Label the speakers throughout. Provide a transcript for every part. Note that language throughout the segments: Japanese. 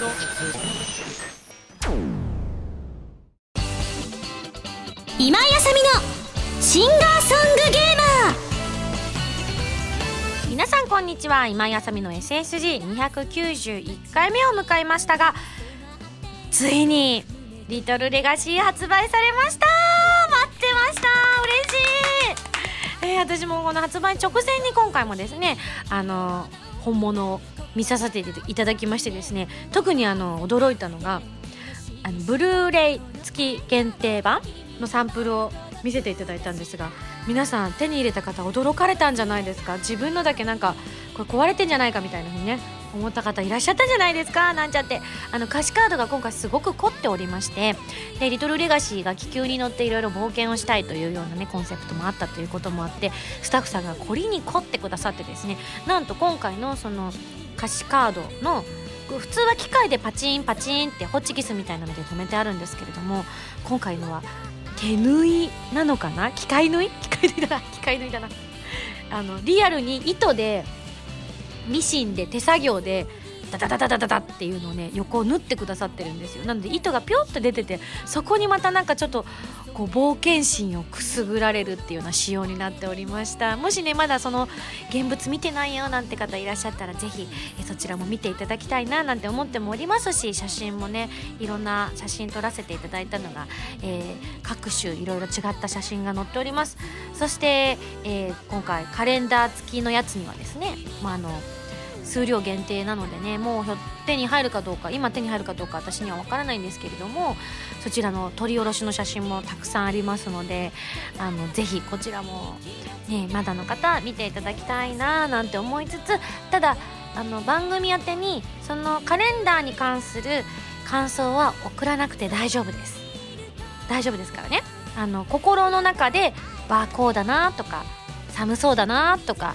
Speaker 1: 今井あさみのシンガーソングゲーマ
Speaker 2: ー。皆さんこんにちは。今井あさみの SSG291 回目を迎えましたがついにリトルレガシー発売されました。待ってました。嬉しい。えー、私もこの発売直前に今回もですねあの本物見させていただきましてですね特にあの驚いたのがあのブルーレイ付き限定版のサンプルを見せていただいたんですが皆さん手に入れた方驚かれたんじゃないですか？自分のだけなんかこれ壊れてんじゃないかみたいなふうにね思った方いらっしゃったんじゃないですか？なんちゃって。あの歌詞カードが今回すごく凝っておりましてでリトルレガシーが気球に乗っていろいろ冒険をしたいというようなねコンセプトもあったということもあってスタッフさんが凝りに凝ってくださってですねなんと今回のその歌詞カードの普通は機械でパチンパチンってホッチキスみたいなので止めてあるんですけれども今回のは手縫いなのかな？機械縫い？機械縫いだな。機械縫いだな。あのリアルに糸でミシンで手作業でダダダダダダダっていうのをね横を縫ってくださってるんですよ。なので糸がピョッと出ててそこにまたなんかちょっとこう冒険心をくすぐられるっていうような仕様になっておりました。もしねまだその現物見てないよなんて方いらっしゃったら是非そちらも見ていただきたいななんて思ってもおりますし写真もねいろんな写真撮らせていただいたのが、えー、各種いろいろ違った写真が載っております。そして、えー、今回カレンダー付きのやつにはですね、まあ、の数量限定なのでねもう手に入るかどうか今手に入るかどうか私には分からないんですけれどもそちらの取り下ろしの写真もたくさんありますのであのぜひこちらも、ね、まだの方見ていただきたいななんて思いつつただあの番組宛てにそのカレンダーに関する感想は送らなくて大丈夫です。大丈夫ですからね。あの心の中でバーコーだなとか寒そうだなとか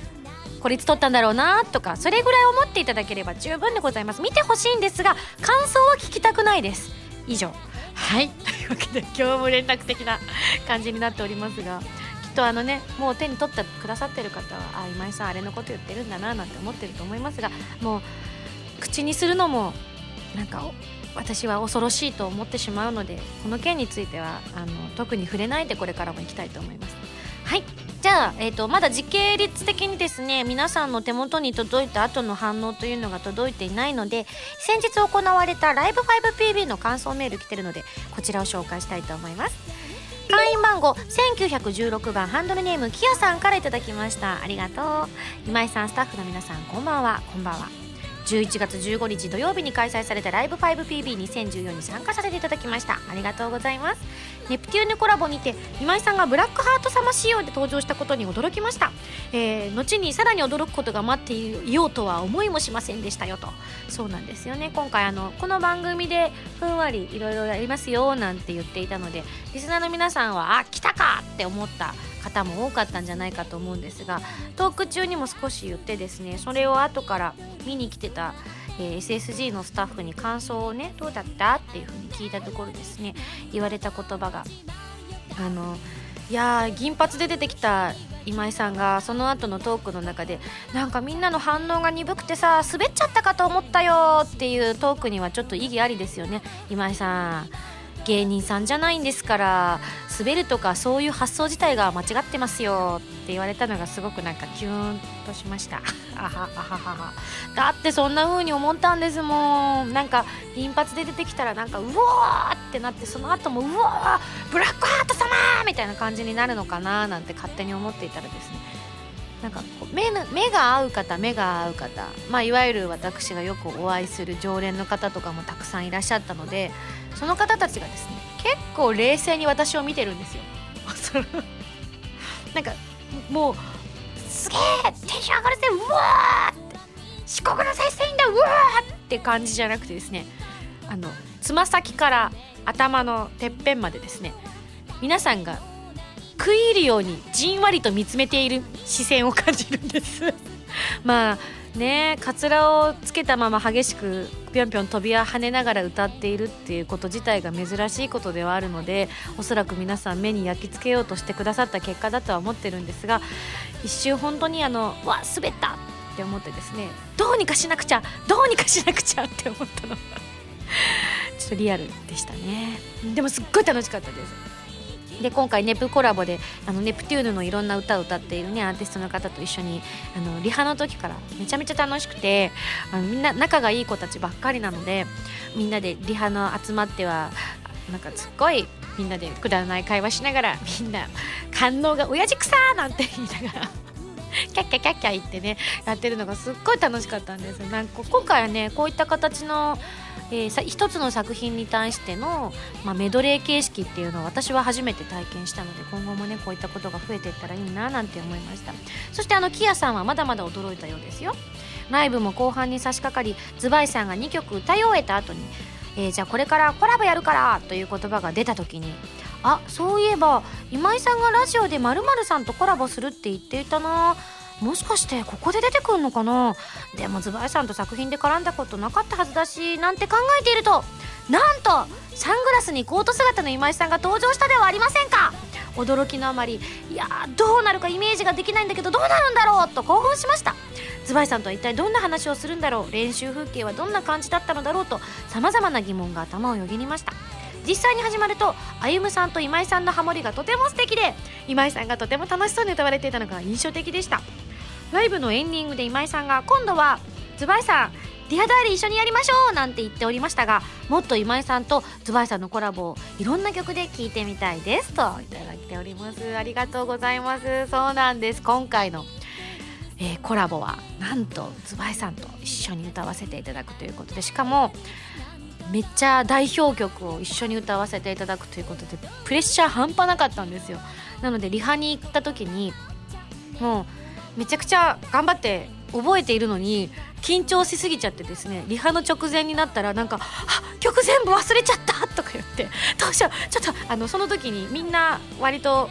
Speaker 2: これいつ撮ったんだろうなとかそれぐらい思っていただければ十分でございます。見てほしいんですが感想は聞きたくないです。以上。はい。というわけで今日も連絡的な感じになっておりますがきっとあのねもう手に取ってくださってる方はあ今井さんあれのこと言ってるんだななんて思ってると思いますがもう口にするのもなんか私は恐ろしいと思ってしまうのでこの件についてはあの特に触れないでこれからも行きたいと思います。はい。じゃあ、えーと、まだ時系列的にですね皆さんの手元に届いた後の反応というのが届いていないので先日行われたライブ 5PB の感想メール来てるのでこちらを紹介したいと思います。会員番号1916番ハンドルネームキヤさんから頂きました。ありがとう。今井さんスタッフの皆さんこんばんは。こんばんは。11月15日土曜日に開催されたライブ 5PB2014 に参加させていただきました。ありがとうございます。ネプテューヌコラボにて今井さんがブラックハート様仕様で登場したことに驚きました、えー、後にさらに驚くことが待っていようとは思いもしませんでしたよと。そうなんですよね。今回あのこの番組でふんわりいろいろやりますよなんて言っていたのでリスナーの皆さんはあ来たかって思った方も多かったんじゃないかと思うんですがトーク中にも少し言ってですねそれを後から見に来てたえー、SSG のスタッフに感想をねどうだったっていうふうに聞いたところですね。言われた言葉が。あのいや銀髪で出てきた今井さんがその後のトークの中でなんかみんなの反応が鈍くてさ滑っちゃったかと思ったよっていうトークにはちょっと意義ありですよね今井さん。芸人さんじゃないんですから滑るとかそういう発想自体が間違ってますよって言われたのがすごくなんかキューンとしました。あはあははだってそんな風に思ったんですもん。なんか銀髪で出てきたらなんかうわーってなってその後もうわーブラックハート様みたいな感じになるのかななんて勝手に思っていたらですね。なんか目目が合う方目が合う方、まあ、いわゆる私がよくお会いする常連の方とかもたくさんいらっしゃったのでその方たちがですね結構冷静に私を見てるんですよ。なんかもうすげえテンション上がるぜうわーって四国の再生だうわーって感じじゃなくてですねあのつま先から頭のてっぺんまでですね皆さんが食い入るようにじんわりと見つめている視線を感じるんです まあねかつらをつけたまま激しくぴょんぴょん飛び跳ねながら歌っているっていうこと自体が珍しいことではあるのでおそらく皆さん目に焼き付けようとしてくださった結果だとは思ってるんですが一瞬本当にあのわ滑ったって思ってですねどうにかしなくちゃどうにかしなくちゃって思ったのちょっとリアルでしたね。でもすっごい楽しかったです。で今回ネプコラボであのネプテューヌのいろんな歌を歌っているねアーティストの方と一緒にあのリハの時からめちゃめちゃ楽しくてあのみんな仲がいい子たちばっかりなのでみんなでリハの集まってはなんかすっごいみんなでくだらない会話しながらみんな感動が親父くさーなんて言いながらキャッキャキャッキャ言ってねやってるのがすっごい楽しかったんですなんか今回はねこういった形のえー、さ一つの作品に対しての、まあ、メドレー形式っていうのを私は初めて体験したので今後もねこういったことが増えていったらいいななんて思いました。そしてあのキヤさんはまだまだ驚いたようですよ。ライブも後半に差し掛かりズバイさんが2曲歌い終えた後に、えー、じゃあこれからコラボやるからという言葉が出た時にあそういえば今井さんがラジオで〇〇さんとコラボするって言っていたなもしかしてここで出てくんのかな？でもズバイさんと作品で絡んだことなかったはずだしなんて考えているとなんとサングラスにコート姿の今井さんが登場したではありませんか？驚きのあまりいやどうなるかイメージができないんだけどどうなるんだろう？と興奮しました。ズバイさんとは一体どんな話をするんだろう？練習風景はどんな感じだったのだろう？とさまざまな疑問が頭をよぎりました。実際に始まると歩夢さんと今井さんのハモリがとても素敵で今井さんがとても楽しそうに歌われていたのが印象的でした。ライブのエンディングで今井さんが今度はズバイさんディアダーリー一緒にやりましょうなんて言っておりましたがもっと今井さんと ZWEIさんのコラボをいろんな曲で聴いてみたいですといただいております。ありがとうございます。そうなんです。今回の、えー、コラボはなんと ZWEIさんと一緒に歌わせていただくということでしかもめっちゃ代表曲を一緒に歌わせていただくということでプレッシャー半端なかったんですよなのでリハに行った時にもうめちゃくちゃ頑張って覚えているのに緊張しすぎちゃってですねリハの直前になったらなんか「あ曲全部忘れちゃった!」とか言って「どうしようちょっとあのその時にみんな割と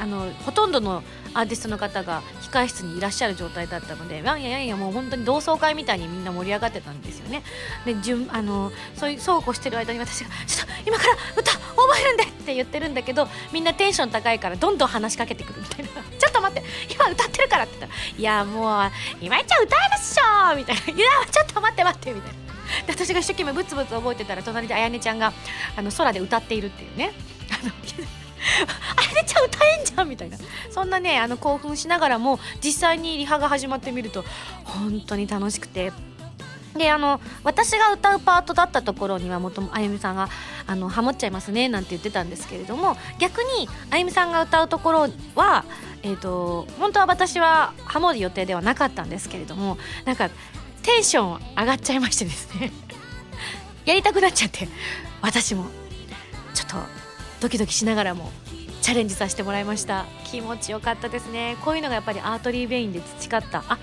Speaker 2: あのほとんどのアーティストの方が控室にいらっしゃる状態だったのでやんやややもう本当に同窓会みたいにみんな盛り上がってたんですよねで順あのそういうそうこうしてる間に私が「ちょっと今から歌覚えるんで!」って言ってるんだけどみんなテンション高いからどんどん話しかけてくるみたいな「ちょっと待って今歌ってるから」って言ったら「いやもう今井ちゃん歌えるっしょ!」みたいな「いやちょっと待って待って」みたいな。で私が一生懸命ブツブツ覚えてたら隣であやねちゃんがあの空で歌っているっていうねあの あれちゃ歌えんじゃんみたいな。そんなねあの興奮しながらも実際にリハが始まってみると本当に楽しくて。であの私が歌うパートだったところにはもともあゆみさんがあのハモっちゃいますねなんて言ってたんですけれども逆にあゆみさんが歌うところは、えーと、本当は私はハモる予定ではなかったんですけれどもなんかテンション上がっちゃいましてですね。やりたくなっちゃって私も。ちょっとドキドキしながらもチャレンジさせてもらいました。気持ちよかったですね。こういうのがやっぱりアートリー・ベインで培った。あ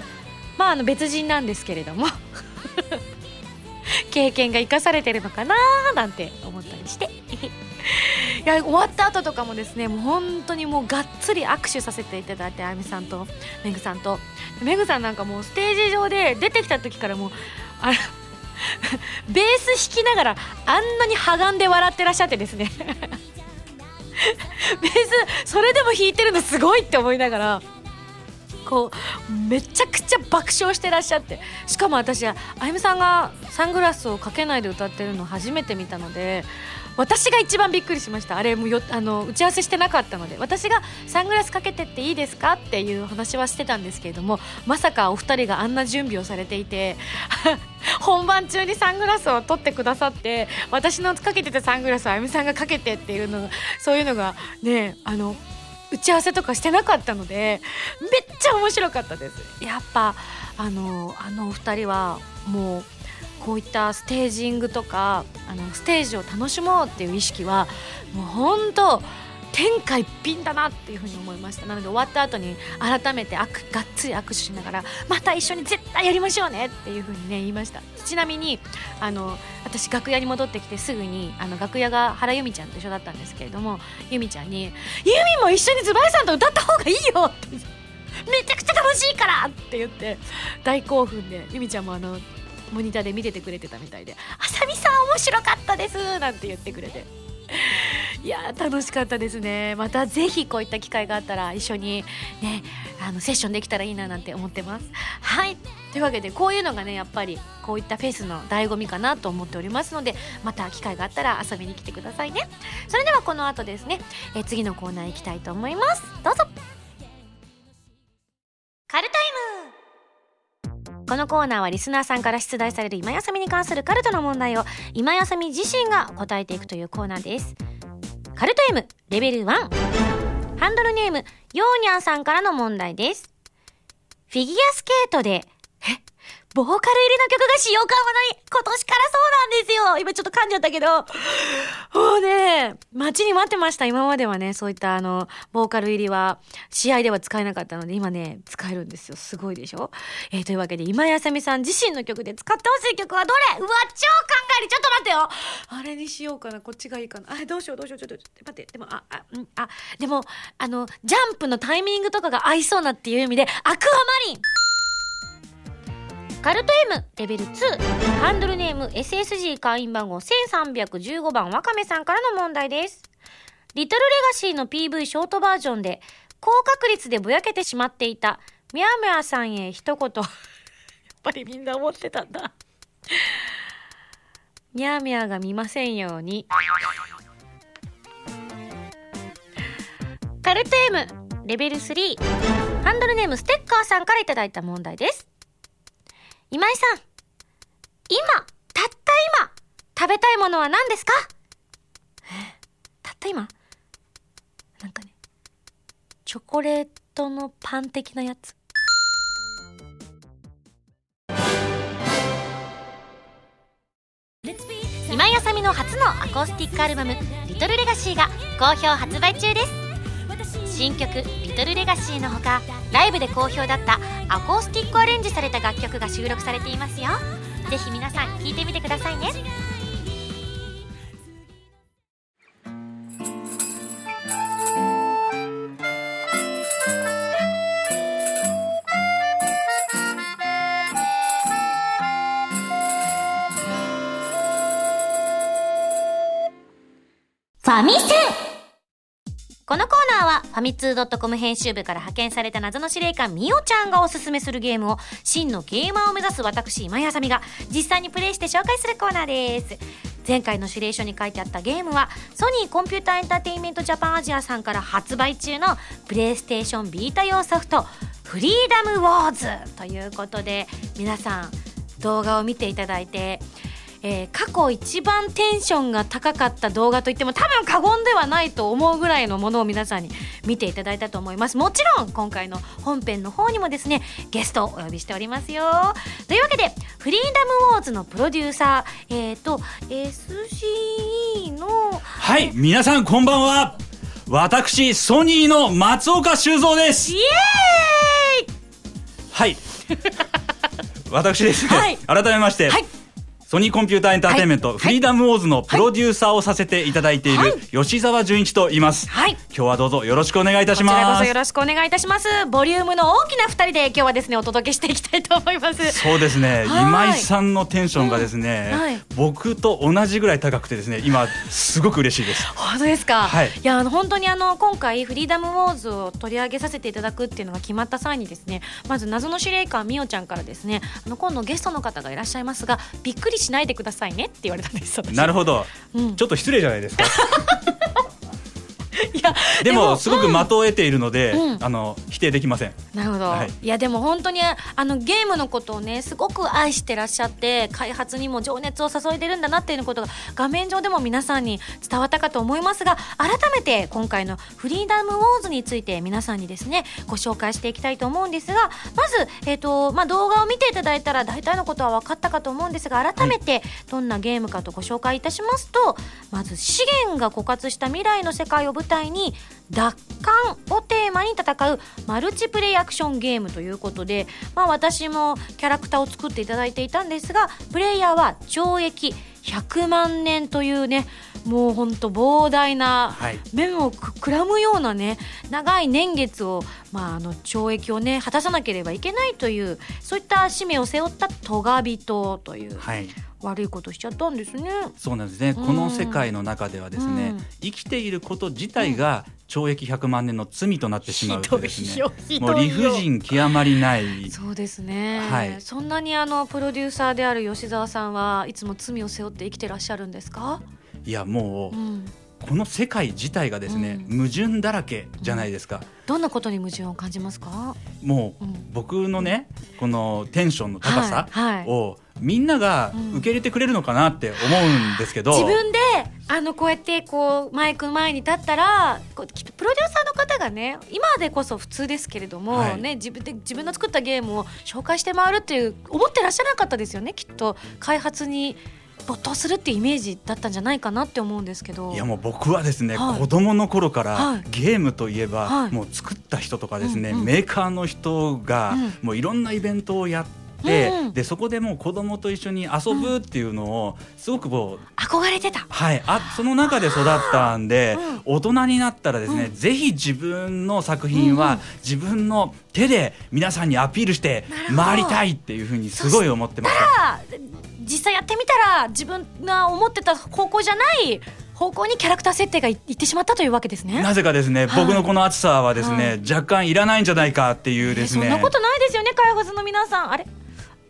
Speaker 2: まああの別人なんですけれども。経験が生かされてるのかななんて思ったりして。いや終わった後とかもですねもう本当にもうがっつり握手させていただいてあゆみさんとめぐさんと。めぐさんなんかもうステージ上で出てきた時からもうあ ベース弾きながらあんなにはがんで笑ってらっしゃってですね。ベースそれでも弾いてるのすごいって思いながらこうめちゃくちゃ爆笑してらっしゃって。しかも私あゆみさんがサングラスをかけないで歌ってるの初めて見たので私が一番びっくりしました。あれもよあの打ち合わせしてなかったので。私がサングラスかけてっていいですかっていう話はしてたんですけれどもまさかお二人があんな準備をされていて 本番中にサングラスを取ってくださって私のかけてたサングラスをあゆみさんがかけてっていうのがそういうのがねあの打ち合わせとかしてなかったのでめっちゃ面白かったです。やっぱあのあのお二人はもうこういったステージングとかあのステージを楽しもうっていう意識はもう本当天下一品だなっていうふうに思いましたなので終わった後に改めてがっつり握手しながらまた一緒に絶対やりましょうねっていうふうにね言いましたちなみにあの私楽屋に戻ってきてすぐにあの楽屋が原由美ちゃんと一緒だったんですけれども由美ちゃんに「由美も一緒にズバイさんと歌った方がいいよ!」ってめちゃくちゃ楽しいからって言って大興奮で由美ちゃんもあのモニターで見ててくれてたみたいで「あさみさん面白かったです」なんて言ってくれて。いやー楽しかったですね。またぜひこういった機会があったら一緒にねあのセッションできたらいいななんて思ってます。はい。というわけでこういうのがねやっぱりこういったフェスの醍醐味かなと思っておりますのでまた機会があったら遊びに来てくださいね。それではこの後ですねえ次のコーナー行きたいと思います。どうぞ。カルタイム。このコーナーはリスナーさんから出題される今休みに関するカルトの問題を今休み自身が答えていくというコーナーです。カルタイムレベル1ハンドルネームヨーニャンさんからの問題です。フィギュアスケートでえ？ボーカル入りの曲が使用可能に今年からそうなんですよ。今ちょっと噛んじゃったけど。もうね。待ちに待ってました。今まではねそういったあのボーカル入りは試合では使えなかったので今ね使えるんですよ。すごいでしょ？えー、というわけで今やさみさん自身の曲で使ってほしい曲はどれ？うわ超考える。ちょっと待ってよ。あれにしようかな。こっちがいいかな。あどうしようどうしよう。ちょっと待って。でもああんあでもあのジャンプのタイミングとかが合いそうなっていう意味でアクアマリン。カルト M レベル2ハンドルネーム SSG 会員番号1315番わかめさんからの問題です。リトルレガシーの PV ショートバージョンで高確率でぼやけてしまっていたミャーミャーさんへ一言。やっぱりみんな思ってたんだ。ミャーミャーが見ませんように。カルト M レベル3ハンドルネームステッカーさんからいただいた問題です。今井さん、今、たった今、食べたいものは何ですか？たった今？なんかね、チョコレートのパン的なやつ。今井あさみの初のアコースティックアルバム「リトルレガシーが好評発売中です新曲「リトルレガシーのほかライブで好評だったアコースティックアレンジされた楽曲が収録されていますよ。ぜひ皆さん聴いてみてくださいね。ファミセン。このコーナーはファミツー .com 編集部から派遣された謎の司令官みおちゃんがおすすめするゲームを真のゲーマーを目指す私今井あさみが実際にプレイして紹介するコーナーです。前回の指令書に書いてあったゲームはソニーコンピューターエンターテインメントジャパンアジアさんから発売中のプレイステーションビータ用ソフトフリーダムウォーズということで皆さん動画を見ていただいてえー、過去一番テンションが高かった動画といっても多分過言ではないと思うぐらいのものを皆さんに見ていただいたと思います。もちろん今回の本編の方にもですねゲストをお呼びしておりますよ。というわけでフリーダムウォーズのプロデューサーえっ、ー、と SCE の
Speaker 3: はい皆さんこんばんは。私ソニーの松岡修造です。
Speaker 2: イエーイ！
Speaker 3: はい。私ですね、はい、改めまして、はいソニーコンピューターエンターテインメント、はい、フリーダムウォーズのプロデューサーをさせていただいている吉澤純一と言います。はい。今日はどうぞよろしくお願いいたします。こちらこそ
Speaker 2: よろしくお願いいたします。ボリュームの大きな二人で今日はですね、お届けしていきたいと思います。
Speaker 3: そうですね。今井さんのテンションがですね、うんはい、僕と同じぐらい高くてですね、今すごく嬉しいです。
Speaker 2: 本当ですか？はい。いや、あの本当にあの今回フリーダムウォーズを取り上げさせていただくっていうのが決まった際にですね、まず謎の司令官みおちゃんからですね、あの今度ゲストの方がいらっしゃいますが、びっくりしないでくださいね。ねって言われたんです
Speaker 3: なるほど、うん、ちょっと失礼じゃないですか いやでもすごく的を得ているので、うん、あの否定できません。
Speaker 2: なるほど、はい、いやでも本当にあのゲームのことをねすごく愛してらっしゃって開発にも情熱を注いでるんだなっていうことが画面上でも皆さんに伝わったかと思いますが改めて今回のフリーダムウォーズについて皆さんにですねご紹介していきたいと思うんですがまず、えーとまあ、動画を見ていただいたら大体のことは分かったかと思うんですが改めてどんなゲームかとご紹介いたしますと、はい、まず資源が枯渇した未来の世界を舞台に奪還をテーマに戦うマルチプレイアクションゲームということで、まあ、私もキャラクターを作っていただいていたんですがプレイヤーは懲役100万年というねもうほんと膨大な、面をくらむようなね長い年月をまあ、あの懲役をね果たさなければいけないというそういった使命を背負ったトガ人という、はい、悪いことしちゃったんですね。
Speaker 3: そうなんですね、うん、この世界の中ではですね、うん、生きていること自体が懲役100万年の罪となってしまうとですね、もう理不尽極まりない。
Speaker 2: そうですね、はい、そんなにあのプロデューサーである吉澤さんはいつも罪を背負って生きてらっしゃるんですか？
Speaker 3: いやもう、うんこの世界自体がですね、うん、矛盾だらけじゃないですか、うん、
Speaker 2: どんなことに矛盾を感じますか？
Speaker 3: もう、うん、僕のねこのテンションの高さを、はいはい、みんなが受け入れてくれるのかなって思うんですけど、
Speaker 2: 自分であのこうやってこうマイク前に立ったらプロデューサーの方がね今でこそ普通ですけれども、はい、ね自分で自分の作ったゲームを紹介して回るっていう思ってらっしゃらなかったですよねきっと。開発に没頭するってイメージだったんじゃないかなって思うんですけど。
Speaker 3: いやもう僕はですね、はい、子供の頃から、ゲームといえば、はい、もう作った人とかですね、うんうん、メーカーの人が、うん、もういろんなイベントをやってでうん、でそこでもう子供と一緒に遊ぶっていうのをすごくもう
Speaker 2: 憧れてた、
Speaker 3: はい。あその中で育ったんで、うん、大人になったらですね、うん、ぜひ自分の作品は自分の手で皆さんにアピールして回りたいっていうふうにすごい思ってました。
Speaker 2: 実際やってみたら自分が思ってた方向じゃない方向にキャラクター設定がいってしまったというわけですね。
Speaker 3: なぜかですね、はい、僕のこの暑さはですね、はい、若干いらないんじゃないかっていうですね、
Speaker 2: そんなことないですよね開発の皆さん。あれ？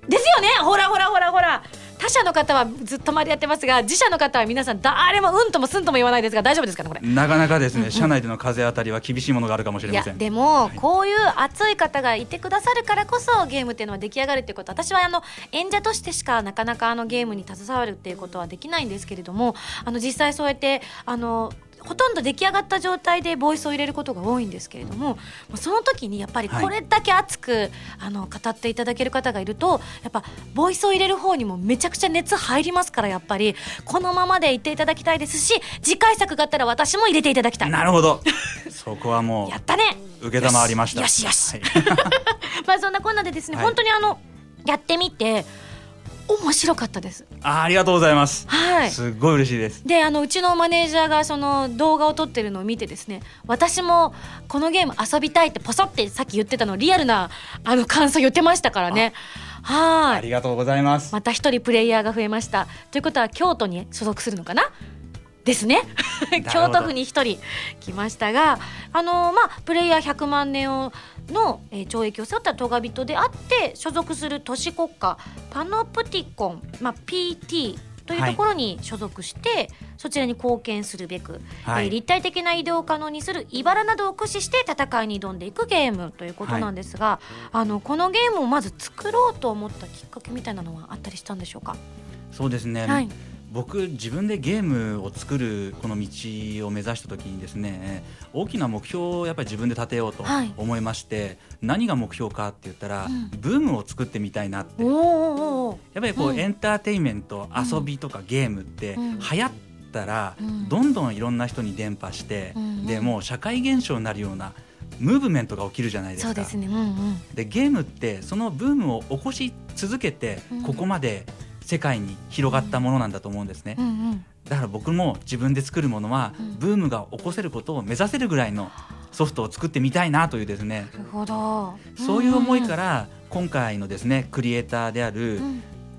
Speaker 2: ですよね？ほらほらほらほら他社の方はずっと周りやってますが自社の方は皆さん誰もうんともすんとも言わないですが大丈夫ですかねこれ？
Speaker 3: なかなかですね、うん。うん、社内での風当たりは厳しいものがあるかもしれません。
Speaker 2: でも、はい、こういう熱い方がいてくださるからこそゲームっていうのは出来上がるっていうこと。私はあの演者としてしかなかなかあのゲームに携わるっていうことはできないんですけれどもあの実際そうやってあのほとんど出来上がった状態でボイスを入れることが多いんですけれどもその時にやっぱりこれだけ熱く、はい、あの語っていただける方がいるとやっぱボイスを入れる方にもめちゃくちゃ熱入りますからやっぱり。このままでいっていただきたいですし次回作があったら私も入れていただきたい。
Speaker 3: なるほど。そこはもう
Speaker 2: やったね。
Speaker 3: 受けたまわりました。
Speaker 2: よしよし、はい、まあそんなこんなでですね、はい、本当にあのやってみて面白かったです。
Speaker 3: あありがとうございます。はい。すごい嬉しいです。
Speaker 2: であのうちのマネージャーがその動画を撮ってるのを見てですね私もこのゲーム遊びたいってポソってさっき言ってたのリアルなあの感想言ってましたからね。はい。
Speaker 3: ありがとうございます。
Speaker 2: また一人プレイヤーが増えました。ということは京都に所属するのかな？ですね。京都府に一人来ましたがあのまあプレイヤー100万年をの、えー、懲役を背負ったトガ人であって所属する都市国家パノプティコン、まあ、PT というところに所属して、はい、そちらに貢献するべく、はい、えー、立体的な移動を可能にする茨などを駆使して戦いに挑んでいくゲームということなんですが、はい、あのこのゲームをまず作ろうと思ったきっかけみたいなのはあったりしたんでしょうか？
Speaker 3: そうですね、はい僕自分でゲームを作るこの道を目指した時にですね大きな目標をやっぱり自分で立てようと思いまして、はい、何が目標かって言ったら、うん、ブームを作ってみたいなって。やっぱりこう、うん、エンターテインメント遊びとかゲームって流行ったら、どんどんいろんな人に伝播して、でもう社会現象になるようなムーブメントが起きるじゃないですか。
Speaker 2: で、ねうんうん、
Speaker 3: ゲームってそのブームを起こし続けてここまで、うん世界に広がったものなんだと思うんですね、うんうん、だから僕も自分で作るものは、ブームが起こせることを目指せるぐらいのソフトを作ってみたいなというですね。
Speaker 2: なるほど、
Speaker 3: そういう思いから今回のですねクリエイターである、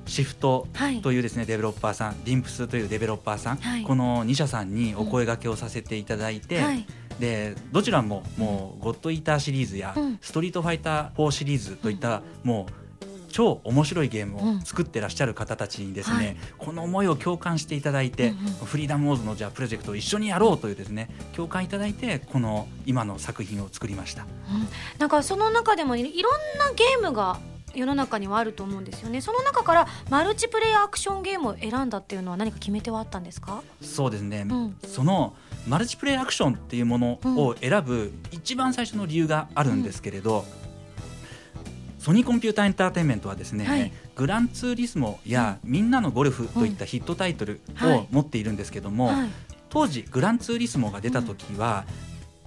Speaker 3: シフトというですね、はい、デベロッパーさんディンプスというデベロッパーさん、はい、この2社さんにお声がけをさせていただいて、うんはい、でどちらももう「ゴッドイーター」シリーズや「ストリートファイター4」シリーズといった、もう超面白いゲームを作ってらっしゃる方たちにですね、うんはい、この思いを共感していただいて、うんうん、フリーダムウォーズのじゃあプロジェクトを一緒にやろうというですね共感いただいてこの今の作品を作りました、うん、
Speaker 2: なんかその中でもいろんなゲームが世の中にはあると思うんですよね。その中からマルチプレイアクションゲームを選んだっていうのは何か決め手はあったんですか？
Speaker 3: そうですね、うん、そのマルチプレイアクションっていうものを選ぶ一番最初の理由があるんですけれど、ソニーコンピューターエンターテインメントはですね、はい、グランツーリスモやみんなのゴルフといったヒットタイトルを持っているんですけども、はい、当時グランツーリスモが出た時は、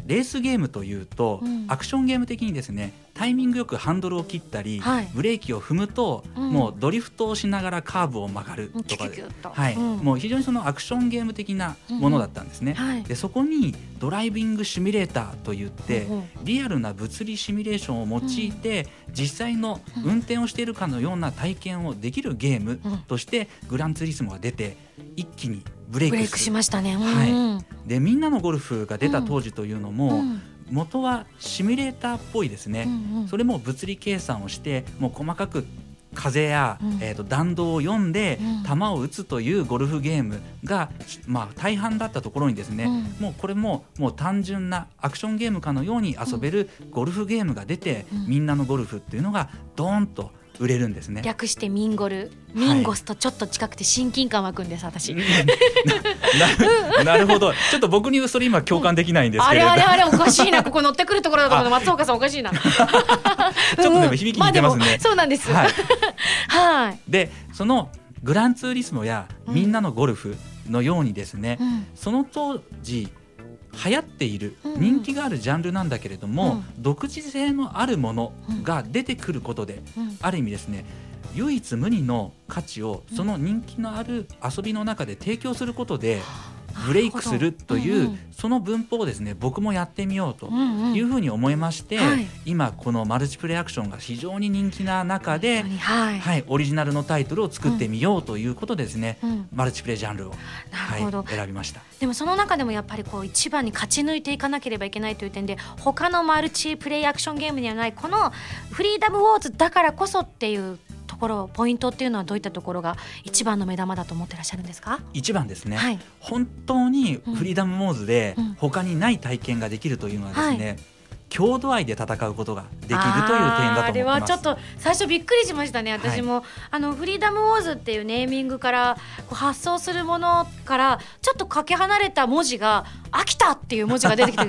Speaker 3: レースゲームというと、うん、アクションゲーム的にですねタイミングよくハンドルを切ったり、はい、ブレーキを踏むと、うん、もうドリフトをしながらカーブを曲がるとか。で、はい、うん、もう非常にそのアクションゲーム的なものだったんですね。はい、でそこにドライビングシミュレーターといって、リアルな物理シミュレーションを用いて、実際の運転をしているかのような体験をできるゲームとしてグランツーリスモが出て一気にブレイク
Speaker 2: しましたね。
Speaker 3: はい、でみんなのゴルフが出た当時というのも、元はシミュレーターっぽいですね、うんうん、それも物理計算をしてもう細かく風や、うん、えーと、弾道を読んで、球を打つというゴルフゲームが、まあ、大半だったところにですね、うん、もうこれももう単純なアクションゲームかのように遊べるゴルフゲームが出て、みんなのゴルフっていうのがドーンと売れるんですね。
Speaker 2: 略してミンゴル。ミンゴスとちょっと近くて親近感湧くんです私。な
Speaker 3: なるほど。ちょっと僕にそれ今共感できないんですけれど、
Speaker 2: うん、あれあれあれおかしいな。ここ乗ってくるところだと松岡さんおかしいな。ちょ
Speaker 3: っとでも響き似てますね、まあ、
Speaker 2: そうなんです。はい、
Speaker 3: はい、でそのグランツーリスモやみんなのゴルフのようにですね、うん、その当時流行っている人気があるジャンルなんだけれども、うん、独自性のあるものが出てくることで、うん、ある意味ですね唯一無二の価値をその人気のある遊びの中で提供することで、ブレイクするという、うんうん、その文法をですね僕もやってみようというふうに思いまして、うんうん今このマルチプレイアクションが非常に人気な中で、はい、はい、オリジナルのタイトルを作ってみようということでですね、うん、マルチプレイジャンルを、はい、選びました
Speaker 2: でもその中でもやっぱりこう一番に勝ち抜いていかなければいけないという点で他のマルチプレイアクションゲームにはないこのフリーダムウォーズだからこそっていうところポイントっていうのはどういったところが一番の目玉だと思ってらっしゃるんですか
Speaker 3: 一番ですね、はい、本当にフリーダムモーズで他にない体験ができるというのはですね、うん郷土愛で戦うことができるという点だと思います。あれは
Speaker 2: ちょっと最初びっくりしましたね。私も、はい、あのフリーダムウォーズっていうネーミングからこう発想するものからちょっとかけ離れた文字が「秋田」っていう文字が出てきて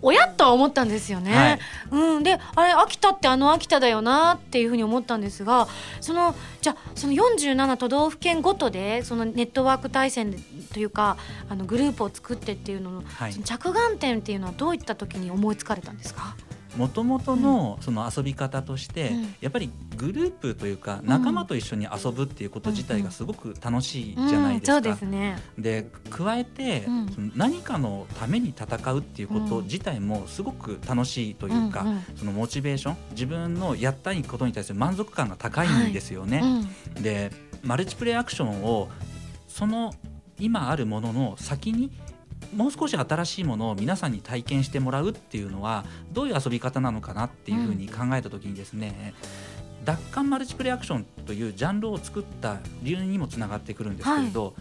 Speaker 2: おやっとは思ったんですよね、はい、うん。であれ秋田ってあの秋田だよなっていうふうに思ったんですがそのじゃその47都道府県ごとでそのネットワーク対戦というかあのグループを作ってっていうのの、はい、その着眼点っていうのはどういった時に思いつかれたんですか？
Speaker 3: もともとのその遊び方として、やっぱりグループというか仲間と一緒に遊ぶっていうこと自体がすごく楽しいじゃないですか。そうですね、で加えて、その何かのために戦うっていうこと自体もすごく楽しいというか、そのモチベーション自分のやったいことに対する満足感が高いんですよね。でマルチプレイアクションをその今あるものの先にもう少し新しいものを皆さんに体験してもらうっていうのはどういう遊び方なのかなっていうふうに考えた時にですね、うん、奪還マルチプレイアクションというジャンルを作った理由にもつながってくるんですけれど、はい。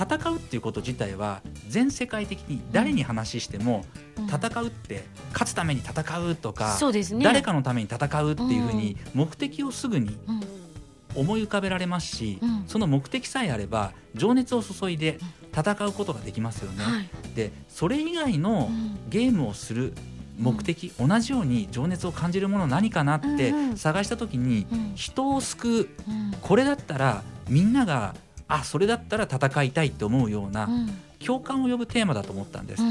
Speaker 3: 戦うっていうこと自体は全世界的に誰に話しても、戦うって勝つために戦うとか、ね、誰かのために戦うっていうふうに目的をすぐに思い浮かべられますし、うん、その目的さえあれば情熱を注いで戦うことができますよね。はい、でそれ以外のゲームをする目的、うん、同じように情熱を感じるもの何かなって探した時に、うん、人を救う、これだったらみんながあそれだったら戦いたいって思うような、共感を呼ぶテーマだと思ったんです。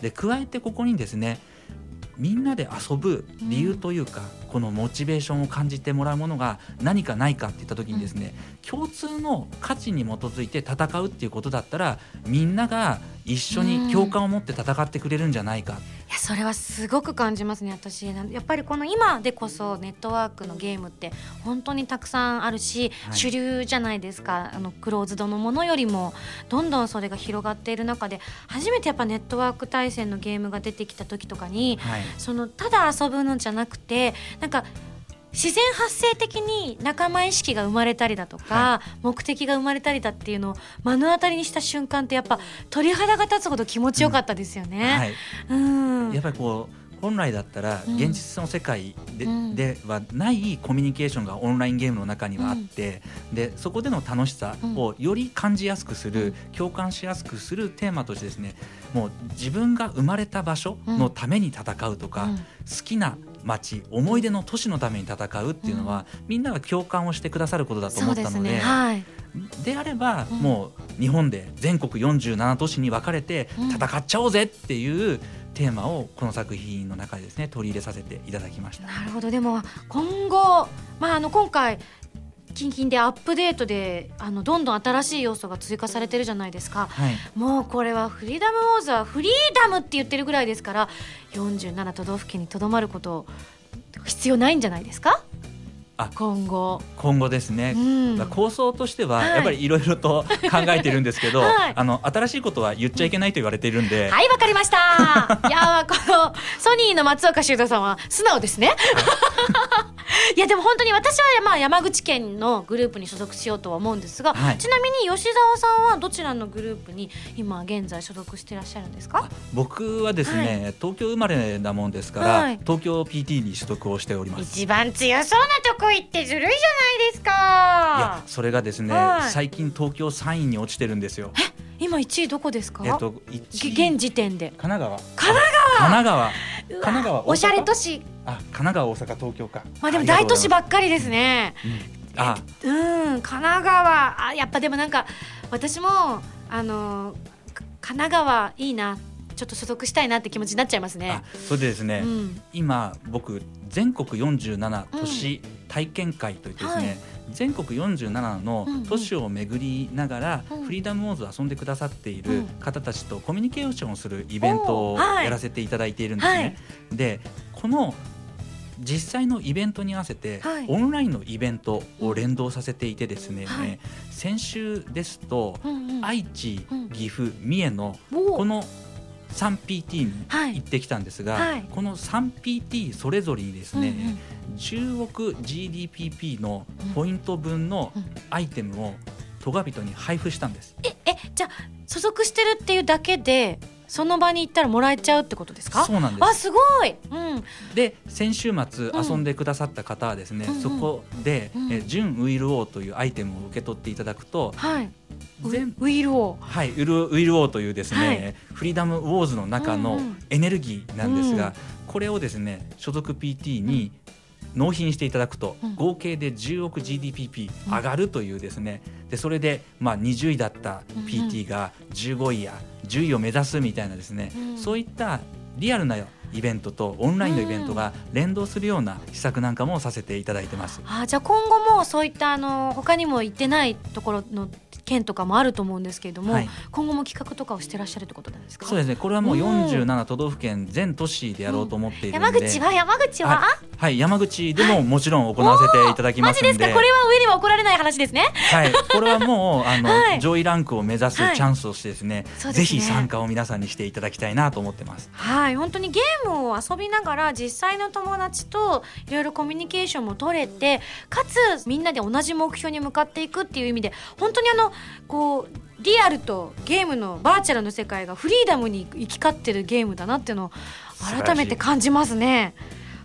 Speaker 3: で加えてここにですねみんなで遊ぶ理由というか、このモチベーションを感じてもらうものが何かないかっていった時にですね、共通の価値に基づいて戦うっていうことだったらみんなが一緒に共感を持って戦ってくれるんじゃないか、うん、い
Speaker 2: やそれはすごく感じますね私。やっぱりこの今でこそネットワークのゲームって本当にたくさんあるし、はい、主流じゃないですか。あのクローズドのものよりもどんどんそれが広がっている中で初めてやっぱネットワーク対戦のゲームが出てきた時とかに、はい、そのただ遊ぶのじゃなくてなんか自然発生的に仲間意識が生まれたりだとか、はい、目的が生まれたりだっていうのを目の当たりにした瞬間ってやっぱ鳥肌が立つほど気持ちよかったですよね。うん。はい、
Speaker 3: うん。やっぱりこう本来だったら現実の世界でうん、ではないコミュニケーションがオンラインゲームの中にはあって、うん、でそこでの楽しさをより感じやすくする、うん、共感しやすくするテーマとしてですねもう自分が生まれた場所のために戦うとか、好きな街思い出の都市のために戦うっていうのは、みんなが共感をしてくださることだと思ったので。で、ね。はい、あれば、もう日本で全国47都市に分かれて戦っちゃおうぜっていうテーマをこの作品の中でですね取り入れさせていただきました。
Speaker 2: なるほど。でも今後、まあ、あの今回近々でアップデートであのどんどん新しい要素が追加されてるじゃないですか、はい、もうこれはフリーダムウォーズはフリーダムって言ってるぐらいですから47都道府県にとどまること必要ないんじゃないですか？あ今後。
Speaker 3: 今後ですね、うん、構想としてはやっぱりいろいろと 考えてるんですけど、はい、あの新しいことは言っちゃいけないと言われているんで、
Speaker 2: はいわかりました。いやこのソニーの松岡修太さんは素直ですね、いやでも本当に私はまあ山口県のグループに所属しようとは思うんですが、はい、ちなみに吉澤さんはどちらのグループに今現在所属していらっしゃるんですか？
Speaker 3: 僕はですね、はい、東京生まれなもんですから、はい、東京 PT に所属をしております。
Speaker 2: 一番強そうなとこ行ってずるいじゃないですか。
Speaker 3: いやそれがですね、最近東京3位に落ちてるんですよ。
Speaker 2: 今1位どこですか？えっと現時点で。
Speaker 3: 神奈川。
Speaker 2: 神奈川？
Speaker 3: 神奈川。神奈川
Speaker 2: おしゃれ都市。
Speaker 3: あ神奈川大阪東京か。
Speaker 2: まあでも大都市ばっかりですね、うん、あ。うん神奈川。あやっぱでもなんか私もあの神奈川いいなちょっと所属したいなって気持ちになっちゃいますね。
Speaker 3: それでですね、うん、今僕全国47都市体験会といってですね、うんはい、全国47の都市を巡りながら、フリーダムウォーズを遊んでくださっている方たちとコミュニケーションをするイベントをやらせていただいているんですね。はい、でこの実際のイベントに合わせて、はい、オンラインのイベントを連動させていてですね、はい、先週ですと、愛知、岐阜三重のこの 3PT に行ってきたんですが、はい、この 3PT それぞれにですね、うんうん、10億 GDPP のポイント分のアイテムをトガビトに配布したんです。
Speaker 2: ええじゃあ所属してるっていうだけでその場に行ったらもらえちゃうってことですか？
Speaker 3: そうなんです。
Speaker 2: あすごい、う
Speaker 3: ん、で先週末遊んでくださった方はですね、うん、そこで、うん、え純ウイルオーというアイテムを受け取っていただくと、
Speaker 2: はい、全ウイルオ
Speaker 3: ー。はいウルウイルオーというですね、はい、フリーダムウォーズの中のエネルギーなんですが、これをですね所属 PT に納品していただくと、合計で10億 GDPP 上がるというですね、でそれでまあ20位だった PT が15位や10位を目指すみたいなですね、そういったリアルなイベントとオンラインのイベントが連動するような施策なんかもさせていただいてます。
Speaker 2: あじゃあ今後もそういったあの他にも行ってないところの県とかもあると思うんですけれども、はい、今後も企画とかをしてらっしゃるってことなんですか？
Speaker 3: そうですね。これはもう47都道府県全都市でやろうと思っている
Speaker 2: ので、うん、山口は山口は、
Speaker 3: はい、はい、山口でももちろん行わせていただきますので。マジですか？
Speaker 2: これは上には怒られない話ですね。
Speaker 3: はい。これはもう あの、はい、上位ランクを目指すチャンスとしてですねはい、ぜひ参加を皆さんにしていただきたいなと思ってます。
Speaker 2: はい。本当にゲームを遊びながら実際の友達といろいろコミュニケーションも取れてかつみんなで同じ目標に向かっていくっていう意味で本当にあのこうリアルとゲームのバーチャルの世界がフリーダムに行き交ってるゲームだなっていうのを改めて感じますね。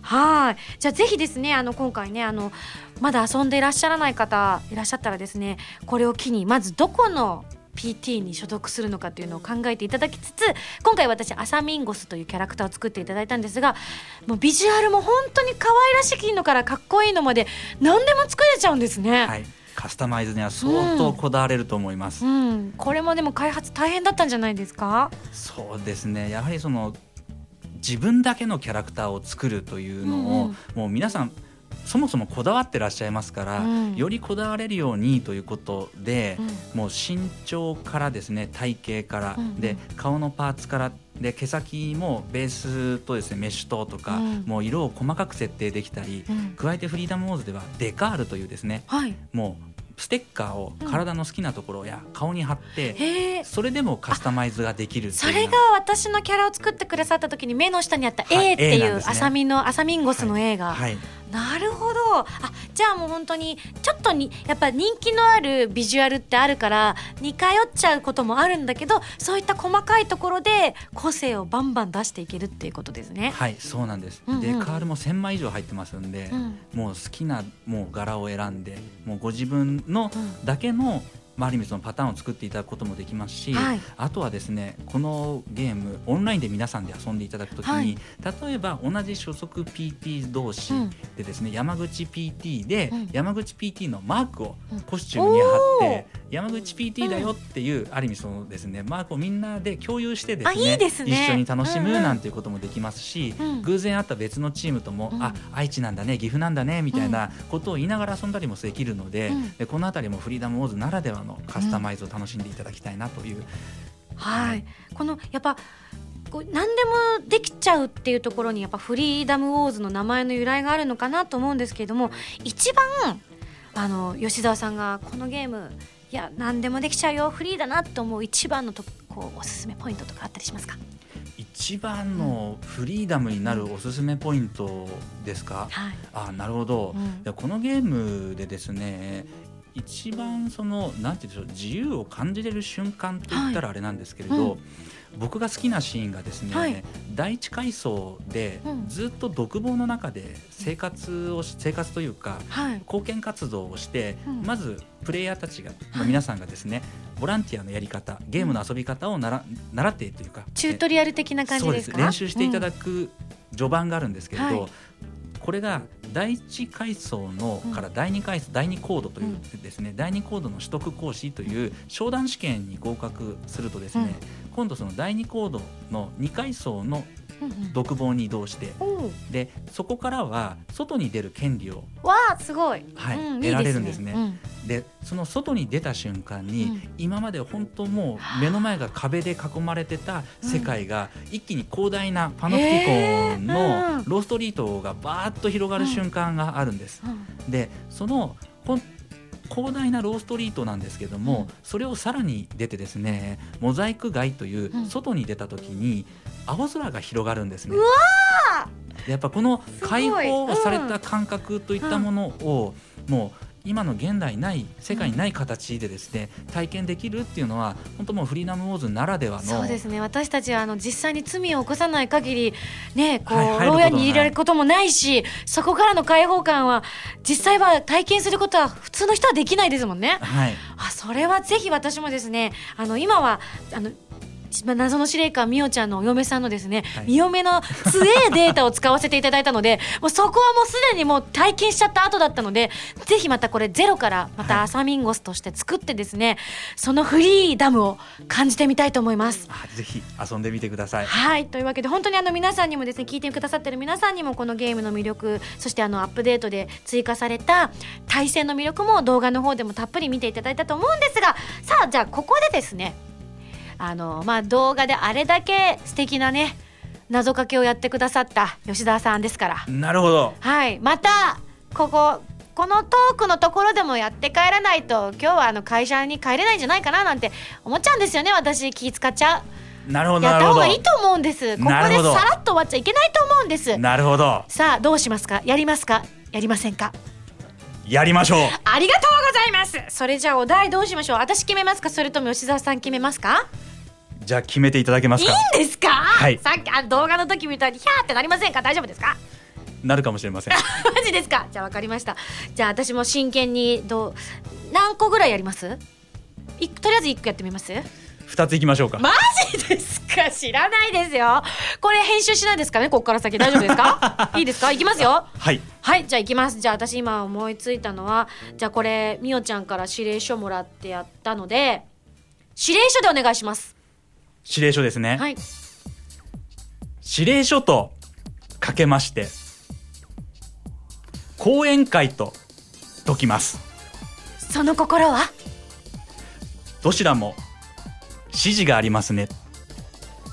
Speaker 2: はいじゃあぜひですねあの今回ねあのまだ遊んでいらっしゃらない方いらっしゃったらですねこれを機にまずどこの PT に所属するのかというのを考えていただきつつ今回私アサミンゴスというキャラクターを作っていただいたんですがもうビジュアルも本当に可愛らしいのからかっこいいのまで何でも作れちゃうんですね。
Speaker 3: はいカスタマイズには相当こだわれると思います、
Speaker 2: うん。うん、これもでも開発大変だったんじゃないですか？
Speaker 3: そうですね。やはりその自分だけのキャラクターを作るというのを、うんうん、もう皆さんそもそもこだわってらっしゃいますから、うん、よりこだわれるようにということで、うん、もう身長からですね体型から、うんうん、で顔のパーツからで毛先もベースとですねメッシュトーとか、うん、もう色を細かく設定できたり、うん、加えてフリーダムウォーズではデカールというですね、はい、もうステッカーを体の好きなところや顔に貼って、うん、それでもカスタマイズができる
Speaker 2: それが私のキャラを作ってくださった時に目の下にあった A っていう、あさみのあさみんごすの A が、はい、なるほど。あじゃあもう本当にちょっとにやっぱ人気のあるビジュアルってあるから似通っちゃうこともあるんだけどそういった細かいところで個性をバンバン出していけるっていうことですね。
Speaker 3: はいそうなんです、うんうん、デカールも1000枚以上入ってますんで、うん、もう好きなもう柄を選んでもうご自分のだけの、うんまあ、ある意味そのパターンを作っていただくこともできますし、はい、あとはですねこのゲームオンラインで皆さんで遊んでいただくときに、はい、例えば同じ所属 PT 同士でですね、うん、山口 PT で、うん、山口 PT のマークをコスチュームに貼って山口 PT だよっていう、ある意味そのですね。まあこうみんなで共有してですね
Speaker 2: いいですね。
Speaker 3: 一緒に楽しむなんていうこともできますし、偶然会った別のチームとも、あ愛知なんだね岐阜なんだねみたいなことを言いながら遊んだりもできるので,、でこの辺りもフリーダムウォーズならではのカスタマイズを楽しんでいただきたいなという。
Speaker 2: はい、このやっぱこう何でもできちゃうっていうところにやっぱフリーダムウォーズの名前の由来があるのかなと思うんですけれども一番あの吉澤さんがこのゲームいや何でもできちゃうよ。フリーだなと思う一番のとこうおすすめポイントとかあったりしますか？
Speaker 3: 一番のフリーダムになるおすすめポイントですか、
Speaker 2: はい、
Speaker 3: あなるほど、うん、このゲームでですね一番そのなんて言うんでしょう自由を感じれる瞬間といったらあれなんですけれど、はいうん、僕が好きなシーンがですね、はい、第一階層でずっと独房の中で生活を生活というか、はい、貢献活動をして、うん、まずプレイヤーたちが、まあ、皆さんがですね、ボランティアのやり方ゲームの遊び方をなら習ってというか
Speaker 2: チュートリアル的な感じですか？
Speaker 3: 練習していただく序盤があるんですけれど、これが第一階層のから第二階層、第二コードというですね、第二コードの取得講師という商談試験に合格するとですね、今度その第二コードの2階層の独房に移動して、でそこからは外に出る権利を
Speaker 2: わあすごい、
Speaker 3: はい得られるんですね。でその外に出た瞬間に、今まで本当もう目の前が壁で囲まれてた世界が、一気に広大なパノプティコンのローストリートがバーッと広がる瞬間があるんです。でその広大なローストリートなんですけども、うん、それをさらに出てですねモザイク街という外に出た時に青空が広がるんですね。やっぱこの解放された感覚といったものを、もう今の現代ない世界にない形でですね、体験できるっていうのは本当もうフリーダムウォーズならではの
Speaker 2: そうですね。私たちはあの実際に罪を起こさない限りねこう、はい、牢屋に入れられることもないしそこからの解放感は実際は体験することは普通の人はできないですもんね。
Speaker 3: はい、
Speaker 2: あそれはぜひ私もですねあの今はあの謎の司令官みおちゃんのお嫁さんのですね、はい、みおめの強いデータを使わせていただいたので もうそこはもうすでにもう体験しちゃった後だったのでぜひまたこれゼロからまたアサミンゴスとして作ってですね、はい、そのフリーダムを感じてみたいと思います。
Speaker 3: ぜひ遊んでみてください。
Speaker 2: はい。というわけで本当にあの皆さんにもですね聞いてくださってる皆さんにもこのゲームの魅力そしてあのアップデートで追加された対戦の魅力も動画の方でもたっぷり見ていただいたと思うんですがさあじゃあここでですねあのまあ動画であれだけ素敵なね謎かけをやってくださった吉田さんですから。
Speaker 3: なるほど。
Speaker 2: はい。またこここのトークのところでもやって帰らないと今日はあの会社に帰れないんじゃないかななんて思っちゃうんですよね私気使っちゃ
Speaker 3: う。なるほど
Speaker 2: やった方がいいと思うんです。ここでさらっと終わっちゃいけないと思うんです。
Speaker 3: なるほど。
Speaker 2: さあどうしますか？やりますか？やりませんか？
Speaker 3: やりましょう。
Speaker 2: ありがとうございます。それじゃあお題どうしましょう？私決めますか？それとも吉澤さん決めますか？
Speaker 3: じゃあ決めていただけますか？
Speaker 2: いいんですか、
Speaker 3: はい、
Speaker 2: さっきあ動画の時みたいにヒャーってなりませんか？大丈夫ですか？
Speaker 3: なるかもしれません。
Speaker 2: マジですか？じゃあ分かりました。じゃあ私も真剣にどう何個ぐらいやります？いとりあえず1個やってみます
Speaker 3: ？2ついきましょうか。
Speaker 2: マジですか？知らないですよ。これ編集しないですかね？ここから先。大丈夫ですか？いいですか？いきますよ。
Speaker 3: はい。
Speaker 2: はいじゃあいきます。じゃあ私今思いついたのはじゃあこれみおちゃんから指令書もらってやったので指令書でお願いします
Speaker 3: 指令書ですね。
Speaker 2: はい。
Speaker 3: 指令書とかけまして、講演会と解きます。
Speaker 2: その心は？
Speaker 3: どちらも指示がありますね。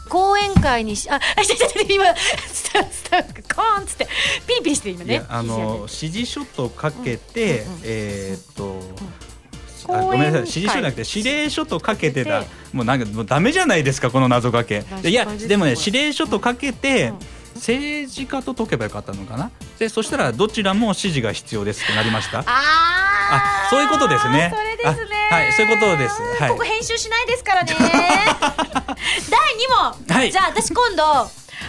Speaker 2: 講演会にし、あ、あ、ちょちょ今、スタスタッフ、コーンつって、ピリピリして今ね。
Speaker 3: あの、指示書とかけて、うんうんうん、えー、っと、うんごめんなさい。指示書じゃなくて指令書とかけてた。もうなんかもうダメじゃないですかこの謎かけ。いやでもね指令書とかけて、政治家と解けばよかったのかな？でそしたらどちらも指示が必要ですってなりました。
Speaker 2: あ
Speaker 3: あそういうことですね。
Speaker 2: それですね。
Speaker 3: はいそういうことです、はい、
Speaker 2: ここ編集しないですからね。第2問、はい、じゃあ私今度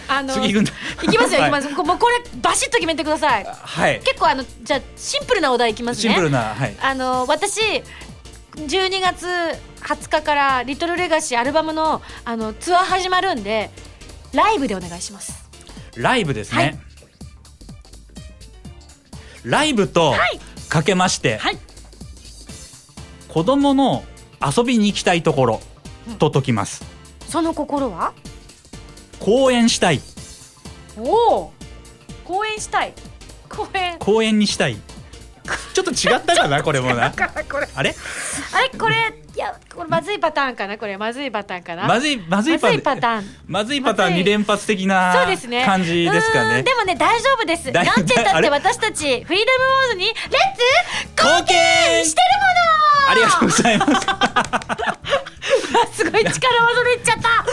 Speaker 2: あの
Speaker 3: 次行
Speaker 2: きますよ、い、きます。もうこれバシッと決めてください。
Speaker 3: はい。
Speaker 2: 結構あのじゃあシンプルなお題いきますね。
Speaker 3: シンプルなはい。
Speaker 2: あの私12月20日から「リトルレガシー」アルバムのあのツアー始まるんでライブでお願いします。
Speaker 3: ライブですね、はい、ライブとかけまして、
Speaker 2: はい、
Speaker 3: 子供の遊びに行きたいところと解きます、
Speaker 2: その心は？
Speaker 3: 公園したい。
Speaker 2: おお公演したい。公演。
Speaker 3: 公園にしたいちょっと違ったかな これもな。
Speaker 2: これ。
Speaker 3: あれ？
Speaker 2: あれ？これいやこれまずいパターンかなこれ。まずいパターンかな。
Speaker 3: まずいまずいパ
Speaker 2: まずいパターン。
Speaker 3: まずいパターン
Speaker 2: まずい。
Speaker 3: 2連発的な
Speaker 2: そうですね。
Speaker 3: 感じですかね。
Speaker 2: んでもね大丈夫です。
Speaker 3: だ
Speaker 2: なんて言ったって私たちフリーダムウォーズにレッツ
Speaker 3: 貢献
Speaker 2: してるもの
Speaker 3: ありがとうございます。
Speaker 2: すごい力技でいっちゃった。は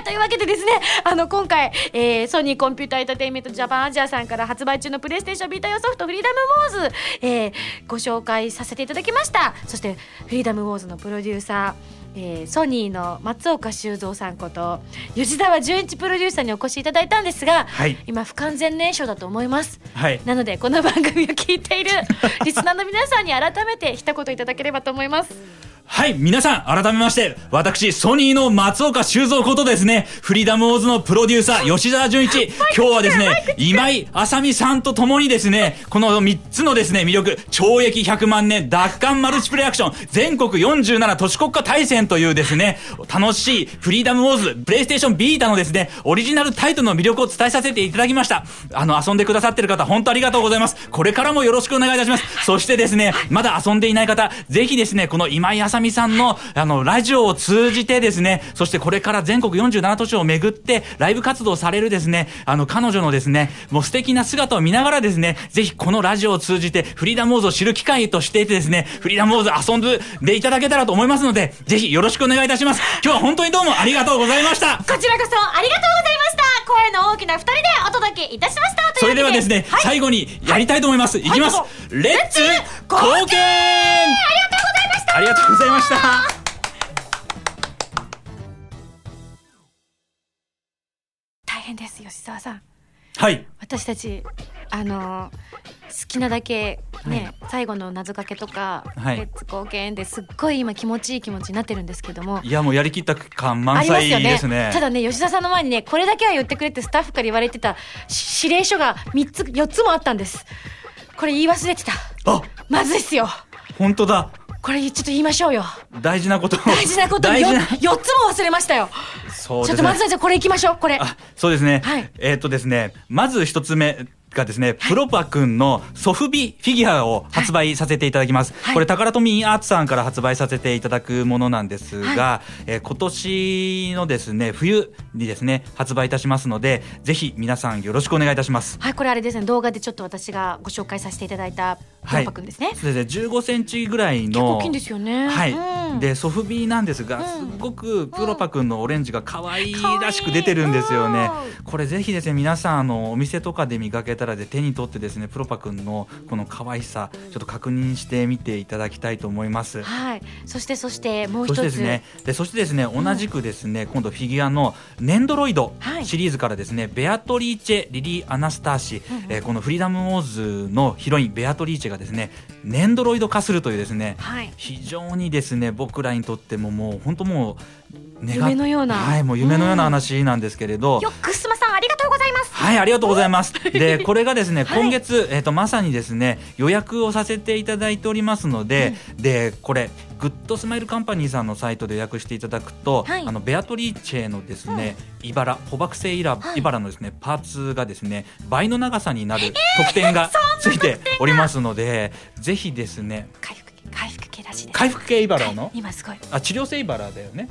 Speaker 2: いというわけでですねあの今回、えーソニーコンピューターエンターテインメントジャパンアジアさんから発売中のプレイステーションビータ用ソフトフリーダムウォーズ、えーご紹介させていただきました。そしてフリーダムウォーズのプロデューサーえーソニーの松岡修造さんこと吉沢純一プロデューサーにお越しいただいたんですが、
Speaker 3: はい。
Speaker 2: 今不完全燃焼だと思います。
Speaker 3: はい。
Speaker 2: なのでこの番組を聞いているリスナーの皆さんに改めて一言いただければと思います
Speaker 3: はい、皆さん、改めまして、私、ソニーの松岡修造ことですね、フリーダムウォーズのプロデューサー、吉沢純一、今日はですね、今井あさみさんと共にですね、この3つのですね、魅力、懲役100万年、奪還マルチプレイアクション、全国47都市国家大戦というですね、楽しいフリーダムウォーズ、プレイステーションビータのですね、オリジナルタイトルの魅力を伝えさせていただきました。あの、遊んでくださってる方、本当ありがとうございます。これからもよろしくお願いいたします。そしてですね、まだ遊んでいない方、ぜひですね、この今井あさみさんの、あの、ラジオを通じてですね、そしてこれから全国47都市を巡って、ライブ活動されるですね、あの、彼女のですね、もう素敵な姿を見ながらですね、ぜひこのラジオを通じて、フリーダムーズを知る機会としてですね、フリーダムーズ遊んでいただけたらと思いますので、ぜひよろしくお願いいたします。今日は本当にどうもありがとうございました。
Speaker 2: こちらこそありがとうございました。声の大きな二人でお届けいたしました。と
Speaker 3: それではですね、
Speaker 2: はい、
Speaker 3: 最後にやりたいと思います。い、きます。
Speaker 2: はい。
Speaker 3: レッツ
Speaker 2: レッツ
Speaker 3: 貢献ありがとうございました。
Speaker 2: 大変です吉沢さん。
Speaker 3: はい。
Speaker 2: 私たちあの好きなだけね、最後の謎かけとか、
Speaker 3: はい。
Speaker 2: レッツ貢献ですっごい今気持ちいい気持ちになってるんですけども。
Speaker 3: いや、もうやりきった感
Speaker 2: あ
Speaker 3: 満載ですね。
Speaker 2: ただね吉田さんの前にねこれだけは言ってくれってスタッフから言われてたし指令書が3つ4つもあったんです。これ言い忘れてた。
Speaker 3: あ、
Speaker 2: まずいっすよ。
Speaker 3: 本当だ。
Speaker 2: これちょっと言いましょうよ。
Speaker 3: 大事なこと。を
Speaker 2: 大事なこと
Speaker 3: 大事な。
Speaker 2: 4つも忘れましたよ。
Speaker 3: そうですね。
Speaker 2: ちょっとまずはじゃあこれ行きましょう。これ。
Speaker 3: あそうですね、
Speaker 2: はい。
Speaker 3: えっ、とですね。まず一つ目がですね、プロパ君のソフビフィギュアを発売させていただきます。
Speaker 2: はい。
Speaker 3: これ、タカラトミーアーツさんから発売させていただくものなんですが、
Speaker 2: は
Speaker 3: えー今年のですね、冬にですね、発売いたしますので、ぜひ皆さんよろしくお願いいたします。
Speaker 2: はいこれあれですね動画でちょっと私がご紹介させていただいたヨンパくんですね、
Speaker 3: そうですね、15センチぐらいの。
Speaker 2: 結構大きいんですよね。
Speaker 3: はい、
Speaker 2: うん。
Speaker 3: でソフビなんですが、
Speaker 2: うん。
Speaker 3: すごくプロパ君のオレンジが可愛いらしく出てるんですよね。
Speaker 2: いうん
Speaker 3: これぜひですね皆さんあのお店とかで見かけたらで手に取ってですねプロパ君のこの可愛さちょっと確認してみていただきたいと思います。
Speaker 2: はい。そしてそしてもう
Speaker 3: そ
Speaker 2: 一つ
Speaker 3: ですね、でそしてですね、同じくですね、今度フィギュアのネンドロイド
Speaker 2: はい。
Speaker 3: シリーズからですね、ベアトリーチェ・リリー・アナスターシ、
Speaker 2: うんうん。
Speaker 3: えーこのフリーダム・ウォーズのヒロインベアトリーチェがですね、ネンドロイド化するというですね、
Speaker 2: はい。
Speaker 3: 非常にですね、僕らにとってももう本当もう
Speaker 2: 夢のような。
Speaker 3: はい、もう夢のような話なんですけれど、
Speaker 2: よくすまさんありがとうございます。
Speaker 3: はい、ありがとうございます。で、これがですね、
Speaker 2: はい。
Speaker 3: 今月、えっ、と、まさにですね、予約をさせていただいておりますので、で、これ、グッドスマイルカンパニーさんのサイトで予約していただくと、
Speaker 2: はい。
Speaker 3: あの、ベアトリーチェのですね、イバラ、捕獲性イラ、
Speaker 2: はい。
Speaker 3: イバラのですね、パーツがですね、倍の長さになる特典が？ついておりますので、ぜひですね、
Speaker 2: 回復系回復系らしいです。
Speaker 3: 回復系イバラの、
Speaker 2: はい。今すごい。
Speaker 3: あ治療性イバラだよね。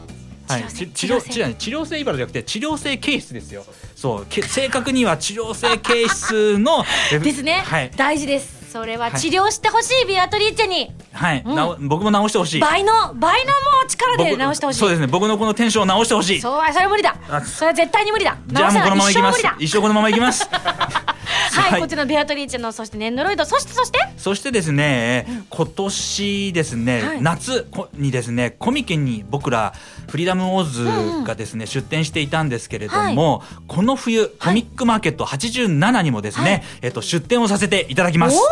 Speaker 3: はい、
Speaker 2: 治
Speaker 3: ち
Speaker 2: 療性
Speaker 3: 治療治療性イバラじゃなくて治療性形質ですよ。そう。け正確には治療性形質のえ
Speaker 2: ですね、
Speaker 3: はい。
Speaker 2: 大事ですそれは
Speaker 3: はい。
Speaker 2: 治療してほしいビアトリーチェに。
Speaker 3: はい、
Speaker 2: うん。
Speaker 3: なお僕も直してほしい。
Speaker 2: 倍の倍のもう力で
Speaker 3: 僕
Speaker 2: 直してほしい。
Speaker 3: そうですね。僕のこのテンションを直してほしい。
Speaker 2: そうそれは無理だ。
Speaker 3: あ
Speaker 2: それは絶対に無理だ。
Speaker 3: じゃあもうこのままいきます。
Speaker 2: 直せない。
Speaker 3: 一生このままいきます。
Speaker 2: はい、
Speaker 3: はい
Speaker 2: こちらのベアトリーチェのそしてネンドロイド。そしてそして？
Speaker 3: そしてですね、今年ですね、
Speaker 2: はい。
Speaker 3: 夏こにですねコミケに僕らフリーダムウォーズがですね、出展していたんですけれども、この冬コミックマーケット87にもですね、
Speaker 2: はい。
Speaker 3: えっと出展をさせていただきます。
Speaker 2: おお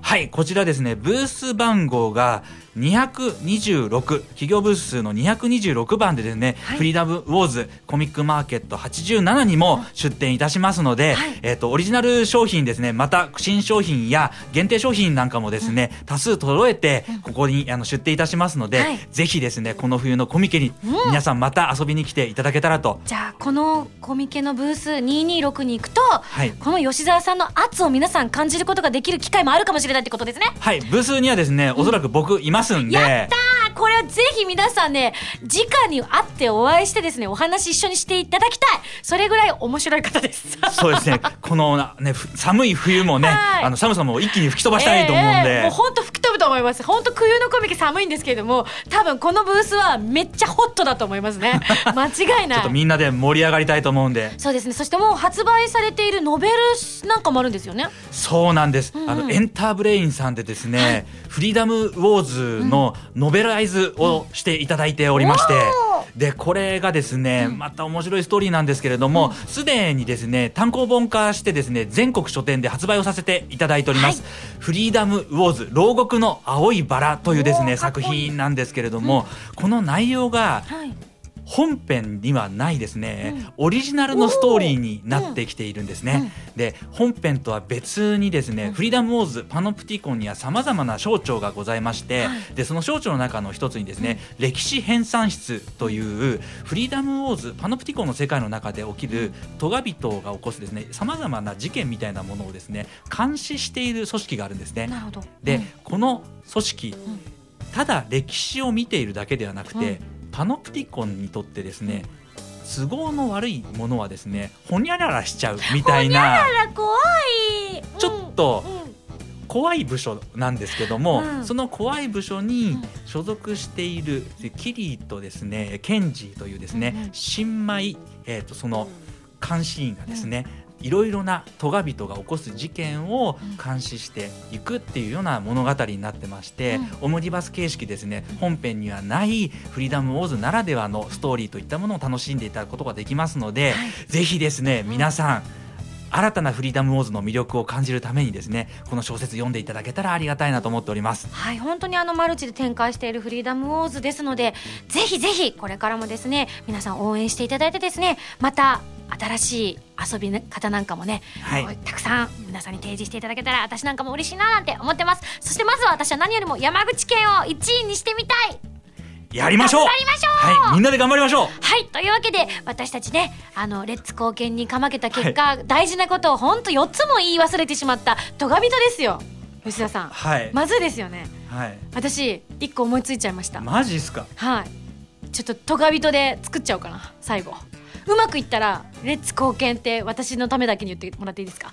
Speaker 3: はいこちらですねブース番号が226企業ブース数の226番でですね、はい、フリーダムウォーズコミックマーケット87にも出展いたしますので、はい、えっ、ー、とオリジナル商品ですねまた新商品や限定商品なんかもですね、うん、多数揃えてここにあの出展いたしますので、はい、ぜひですねこの冬のコミケに皆さんまた遊びに来ていただけたらと、
Speaker 2: うん、じゃあこのコミケのブース226に行くと、はい、この吉沢さんの圧を皆さん感じることができる機会もあるかもしれないってことですね。
Speaker 3: はい。ブースにはですねおそらく僕います。んで、
Speaker 2: やったこれはぜひ皆さんね、直に会ってお会いしてですね、お話一緒にしていただきたい。それぐらい面白い方です。
Speaker 3: そうですね。このね、寒い冬もね、はい、あの寒さも一気に吹き飛ばしたいと思うんで。えー、もう
Speaker 2: 本当吹き飛ぶと思います。本当冬のコミケ寒いんですけれども、多分このブースはめっちゃホットだと思いますね。間違いない。ちょ
Speaker 3: っとみんなで盛り上がりたいと思うんで。
Speaker 2: そうですね。そしてもう発売されているノベルなんかもあるんですよね。
Speaker 3: そうなんです。うんうん、あのエンターブレインさんでですね、はい、フリーダムウォーズのノベライズをしていただいておりまして、でこれがですね、また面白いストーリーなんですけれどもすで、にですね単行本化してですね全国書店で発売をさせていただいております、はい、フリーダムウォーズ牢獄の青いバラというですね作品なんですけれども、この内容が、本編にはないですね、うん、オリジナルのストーリーになってきているんですね、うん、で本編とは別にですね、うん、フリーダムウォーズパノプティコンにはさまざまな省庁がございまして、はい、でその省庁の中の一つにですね、歴史編纂室というフリーダムウォーズパノプティコンの世界の中で起きるトガ人が起こすですねさまざまな事件みたいなものをですね監視している組織があるんですね。で、この組織、ただ歴史を見ているだけではなくて、パノプティコンにとってですね都合の悪いものはですねほにゃららしちゃうみたいな
Speaker 2: 怖
Speaker 3: い、ちょっと、怖い部署なんですけども、うん、その怖い部署に所属しているキリーとですねケンジというですね、新米、えーとその監視員がですね、いろいろなトガ人が起こす事件を監視していくっていうような物語になってまして、うん、オムニバス形式ですね。本編にはないフリーダム・ウォーズならではのストーリーといったものを楽しんでいただくことができますので、はい、ぜひですね皆さん、新たなフリーダムウォーズの魅力を感じるためにですねこの小説読んでいただけたらありがたいなと思っております。
Speaker 2: はい本当にあのマルチで展開しているフリーダムウォーズですのでぜひぜひこれからもですね皆さん応援していただいてですねまた新しい遊び方なんかもね、はい、たくさん皆さんに提示していただけたら私なんかも嬉しいななんて思ってます。そしてまずは私は何よりも山口県を1位にしてみたい。
Speaker 3: やりましょう。
Speaker 2: 頑張りましょ
Speaker 3: う。はいみんなで頑張りましょう。
Speaker 2: はいというわけで私たちねあのレッツ貢献にかまけた結果、はい、大事なことを本当4つも言い忘れてしまったトガ人ですよ。吉田さん。はい。まずですよね。はい。私1個思いついちゃいました。
Speaker 3: マジっすか？
Speaker 2: はい。ちょっとトガ人で作っちゃおうかな最後うまくいったらレッツ貢献って私のためだけに言ってもらっていいですか？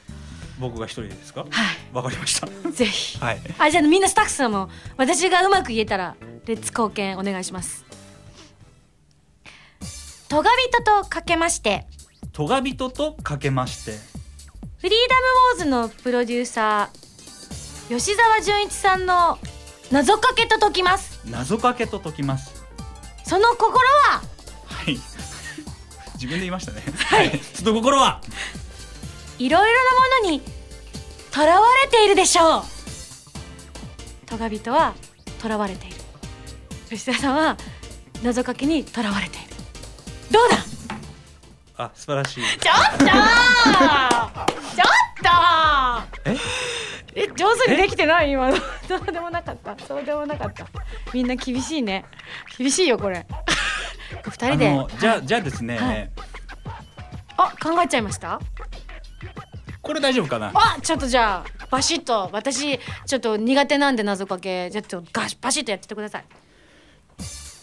Speaker 3: 僕が一人でですか？はい。わかりました。
Speaker 2: ぜひ。はい。あじゃあみんなスタッフさんも私がうまく言えたらレッツ貢献お願いします。トガ人とかけまして。
Speaker 3: トガ人とかけまして。
Speaker 2: フリーダムウォーズのプロデューサー吉沢純一さんの謎かけと解きます。
Speaker 3: 謎かけと解きます。
Speaker 2: その心は？
Speaker 3: はい自分で言いましたね。はい。その心は。い
Speaker 2: ろいろなものにとらわれているでしょう。トガ人はとらわれている。吉田さんは謎かけにとらわれている。どうだ？
Speaker 3: あ素晴らしい。
Speaker 2: ちょっと ちょっとえ？え上手にできてない？今の。そうでもなかった。そうでもなかった。みんな厳しいね。厳しいよこれ二人で。
Speaker 3: じゃあ、じゃあですね、はい、
Speaker 2: あ考えちゃいました？
Speaker 3: これ大丈夫かな？
Speaker 2: あちょっとじゃあバシッと私ちょっと苦手なんで謎かけ。じゃあちょっとガシバシッとやっててください。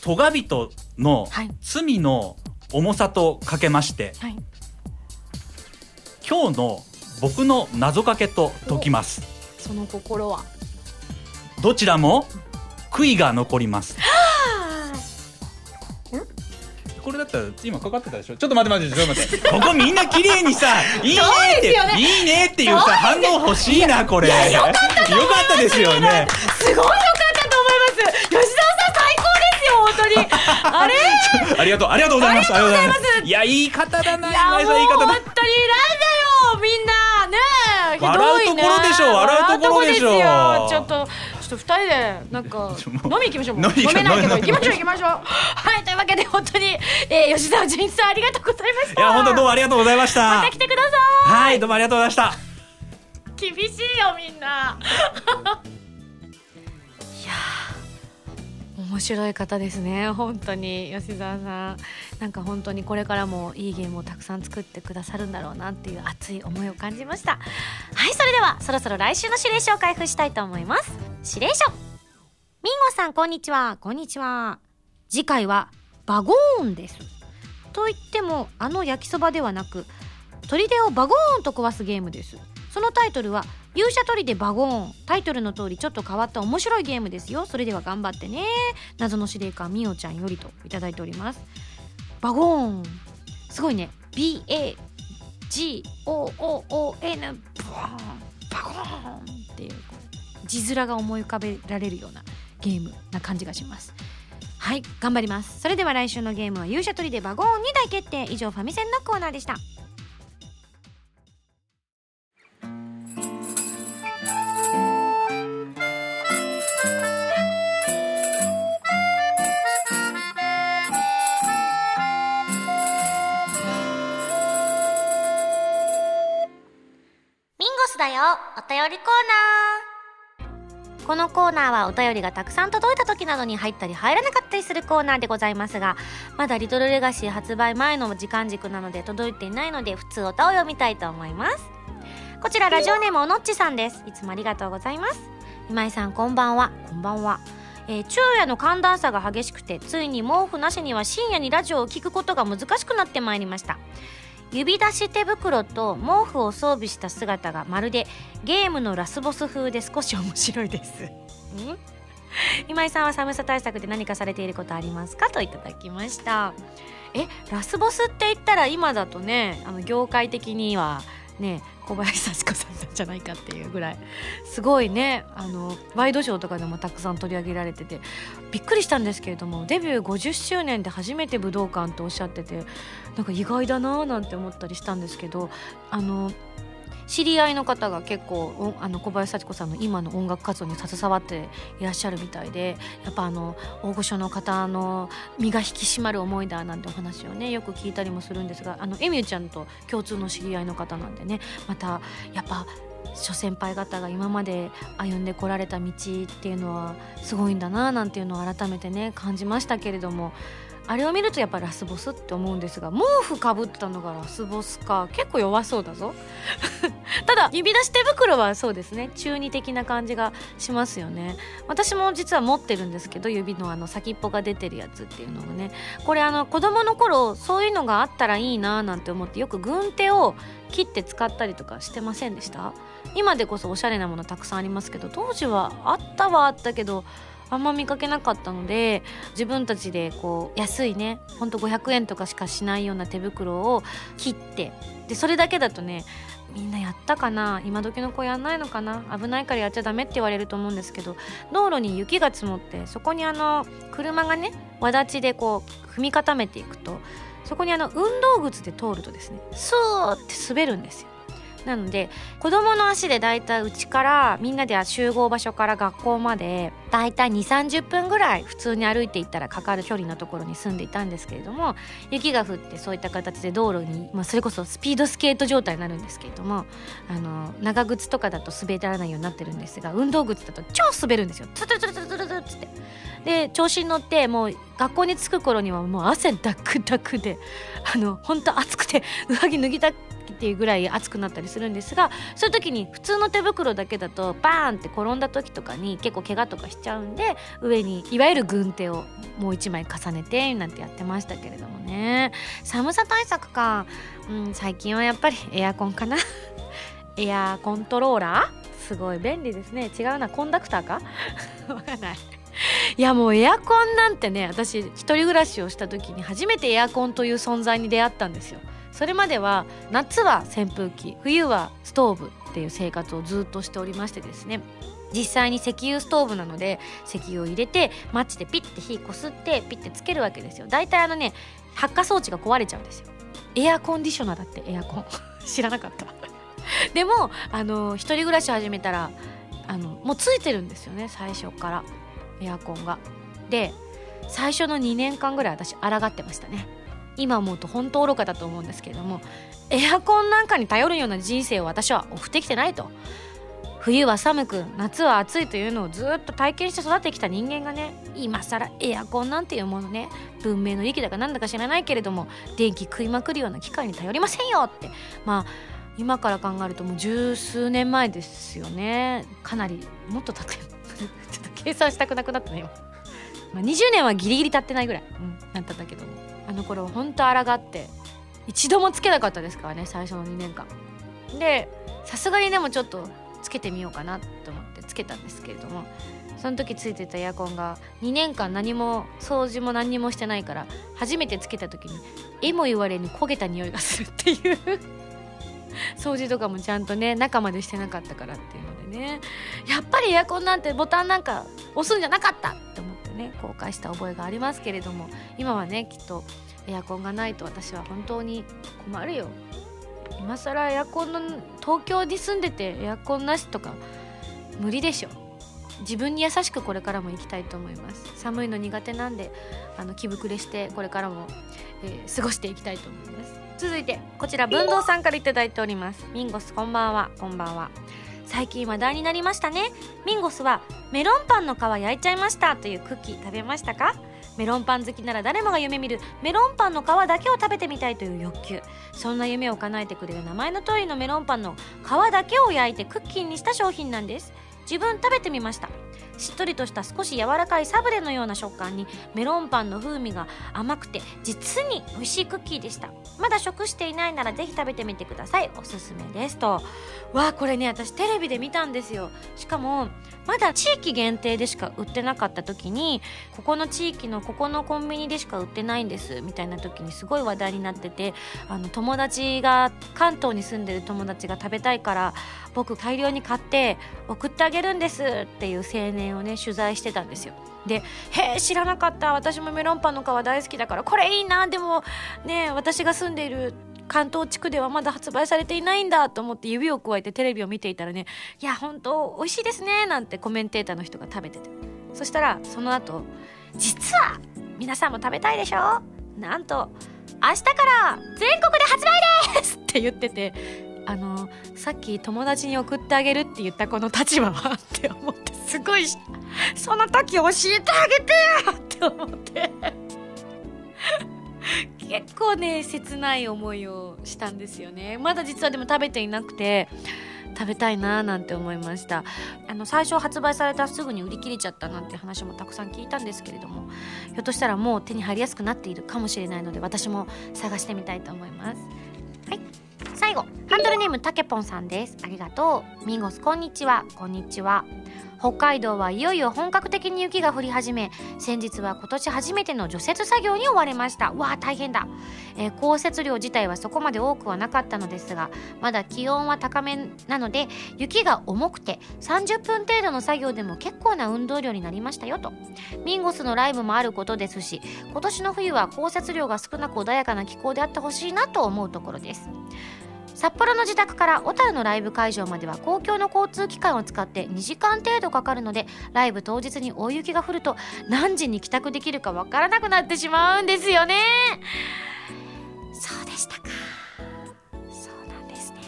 Speaker 3: トガ人の罪の重さとかけまして、はい、今日の僕の謎かけと解きます。
Speaker 2: その心は。
Speaker 3: どちらも悔いが残りますこれだったら今かかってたでしょ？ちょっと待って待ってちょっと待って。ここみんな綺麗にさ いいねって、ね、いいねっていうさ反応欲しいなこれ。よ
Speaker 2: かった
Speaker 3: ですよね。
Speaker 2: すごいよかったと思います。吉田本当に。あれ？
Speaker 3: ありがとうありがとうございます。ありがとうございます。いや言い方だな今井さん言い方だ。
Speaker 2: 本当になんだよみんな。ね
Speaker 3: 笑うところでしょ笑うところでしょ
Speaker 2: ちょっとと二人でなんか飲み行きましょう。
Speaker 3: 飲
Speaker 2: 飲めないけど行きましょう行きましょう。はいというわけで本当に、えー、吉沢純一さんありがとうございました。
Speaker 3: いや本当どうもありがとうございました。
Speaker 2: また来てくださ
Speaker 3: はいどうもありがとうございました。
Speaker 2: い厳しいよみんな。いやー面白い方ですね。本当に吉沢さん。なんか本当にこれからもいいゲームをたくさん作ってくださるんだろうなっていう熱い思いを感じました。はいそれではそろそろ来週の指令書を開封したいと思います。指令書。ミンゴさんこんにちは。こんにちは。次回はバゴーンです。と言ってもあの焼きそばではなく砦をバゴーンと壊すゲームです。そのタイトルは勇者砦バゴーン。タイトルの通りちょっと変わった面白いゲームですよ。それでは頑張ってね。謎の司令官みおちゃんよりといただいております。バゴーン。すごいね。BAGOON バゴーン。っていう字面が思い浮かべられるようなゲームな感じがします。はい。頑張ります。それでは来週のゲームは勇者砦バゴーンに大決定。以上ファミセンのコーナーでした。りコーナー。このコーナーはお便りがたくさん届いた時などに入ったり入らなかったりするコーナーでございますがまだリトルレガシー発売前の時間軸なので届いていないので普通歌を読みたいと思います。こちらラジオネームおのっちさんです。いつもありがとうございます。今井さんこんばんは。こんばんは。えー昼夜の寒暖差が激しくてついに毛布なしには深夜にラジオを聞くことが難しくなってまいりました指出し手袋と毛布を装備した姿がまるでゲームのラスボス風で少し面白いです。ん 今井さんは寒さ対策で何かされていることありますかといただきました。えラスボスって言ったら今だとねあの業界的にはね小林幸子さんなんじゃないかっていうぐらい。すごいね。あのワイドショーとかでもたくさん取り上げられててびっくりしたんですけれどもデビュー50周年で初めて武道館とおっしゃっててなんか意外だなーなんて思ったりしたんですけどあの知り合いの方が結構あの小林幸子さんの今の音楽活動に携わっていらっしゃるみたいでやっぱあの大御所の方の身が引き締まる思いだなんてお話をねよく聞いたりもするんですがあのエミューちゃんと共通の知り合いの方なんでねまたやっぱ諸先輩方が今まで歩んでこられた道っていうのはすごいんだななんていうのを改めてね感じましたけれどもあれを見るとやっぱラスボスって思うんですが毛布かぶったのがラスボスか。結構弱そうだぞ。ただ指出し手袋はそうですね。中二的な感じがしますよね。私も実は持ってるんですけど指のあの先っぽが出てるやつっていうのをね。これあの子供の頃そういうのがあったらいいななんて思ってよく軍手を切って使ったりとかしてませんでした？今でこそおしゃれなものたくさんありますけど当時はあったはあったけどあんま見かけなかったので自分たちでこう安いねほんと500円とかしかしないような手袋を切ってでそれだけだとねみんなやったかな今時の子やんないのかな危ないからやっちゃダメって言われると思うんですけど道路に雪が積もってそこにあの車がねわだちでこう踏み固めていくとそこにあの運動靴で通るとですねスーって滑るんですよ。なので子供の足でだいたいうちからみんなで集合場所から学校までだいたい2 3 0分ぐらい普通に歩いていったらかかる距離のところに住んでいたんですけれども雪が降ってそういった形で道路に、まあ、それこそスピードスケート状態になるんですけれどもあの長靴とかだと滑らないようになってるんですが運動靴だと超滑るんですよ。ツルツルツルツルツルっつって。で調子に乗ってもう学校に着く頃にはもう汗ダクダクであの本当暑くて上着脱ぎたっていうぐらい暑くなったりするんですがそういう時に普通の手袋だけだとバーンって転んだ時とかに結構怪我とかしちゃうんで上にいわゆる軍手をもう一枚重ねてなんてやってましたけれどもね。寒さ対策か、うん、最近はやっぱりエアコンかな。エアコントローラー？すごい便利ですね。違うな。コンダクターか？わかんない。いやもうエアコンなんてね私一人暮らしをした時に初めてエアコンという存在に出会ったんですよ。それまでは夏は扇風機冬はストーブっていう生活をずっとしておりましてですね。実際に石油ストーブなので石油を入れてマッチでピッて火こすってピッてつけるわけですよ。大体あのね発火装置が壊れちゃうんですよ。エアコンディショナーだってエアコン。知らなかった。でもあの一人暮らし始めたらあのもうついてるんですよね最初から。エアコンが。で最初の2年間ぐらい私抗ってましたね。今思うと本当愚かだと思うんですけれどもエアコンなんかに頼るような人生を私は送ってきてないと。冬は寒く夏は暑いというのをずっと体験して育ってきた人間がね今更エアコンなんていうものね文明の利器だかなんだか知らないけれども電気食いまくるような機械に頼りませんよって。まあ今から考えるともう十数年前ですよね。かなりもっと経ってる。ちょっと計算したくなくなったね今、まあ、20年はギリギリ経ってないぐらい、うん、なったんだけども。あの頃は本当抗って一度もつけなかったですからね最初の2年間。でさすがにでもちょっとつけてみようかなと思ってつけたんですけれどもその時ついてたエアコンが2年間何も掃除も何にもしてないから初めてつけた時にえも言われに焦げた匂いがするっていう。掃除とかもちゃんとね中までしてなかったからっていうね。やっぱりエアコンなんてボタンなんか押すんじゃなかったって思ってね後悔した覚えがありますけれども今はねきっとエアコンがないと私は本当に困るよ。今更エアコンの東京に住んでてエアコンなしとか無理でしょ。自分に優しくこれからも行きたいと思います。寒いの苦手なんであの気膨れしてこれからも、えー、過ごしていきたいと思います。続いてこちら文藤さんから頂いております。ミンゴスこんばんは。こんばんは。最近話題になりましたね。ミンゴスはメロンパンの皮焼いちゃいました。というクッキー食べましたか？メロンパン好きなら誰もが夢見るメロンパンの皮だけを食べてみたいという欲求。そんな夢を叶えてくれる名前の通りのメロンパンの皮だけを焼いてクッキーにした商品なんです。自分食べてみました。しっとりとした少し柔らかいサブレのような食感にメロンパンの風味が甘くて実に美味しいクッキーでした。まだ食していないならぜひ食べてみてください。おすすめですと。わあこれね私テレビで見たんですよ。しかもまだ地域限定でしか売ってなかった時にここの地域のここのコンビニでしか売ってないんですみたいな時にすごい話題になっててあの友達が関東に住んでる友達が食べたいから僕大量に買って送ってあげるんですっていう青年をね取材してたんですよ。で「へえ知らなかった。私もメロンパンの皮大好きだからこれいいなでもね私が住んでいる関東地区ではまだ発売されていないんだと思って指をくわえてテレビを見ていたらね「いや本当美味しいですね」なんてコメンテーターの人が食べてて。そしたらその後実は皆さんも食べたいでしょ？なんと明日から全国で発売ですって言ってて。あのさっき友達に送ってあげるって言ったこの立場はって思ってすごいその時教えてあげてよって思って。結構ね切ない思いをしたんですよね。まだ実はでも食べていなくて食べたいなーなんて思いました。あの最初発売されたすぐに売り切れちゃったなんて話もたくさん聞いたんですけれどもひょっとしたらもう手に入りやすくなっているかもしれないので私も探してみたいと思います。はい。最後ハンドルネームたけぽんさんです。ありがとう。ミンゴスこんにちは。こんにちは。北海道はいよいよ本格的に雪が降り始め先日は今年初めての除雪作業に追われました。わあ大変だ、えー、降雪量自体はそこまで多くはなかったのですがまだ気温は高めなので雪が重くて30分程度の作業でも結構な運動量になりましたよと。ミンゴスのライブもあることですし今年の冬は降雪量が少なく穏やかな気候であってほしいなと思うところです。札幌の自宅から小樽のライブ会場までは公共の交通機関を使って2時間程度かかるのでライブ当日に大雪が降ると何時に帰宅できるかわからなくなってしまうんですよね。そうでした。かそうなんですね。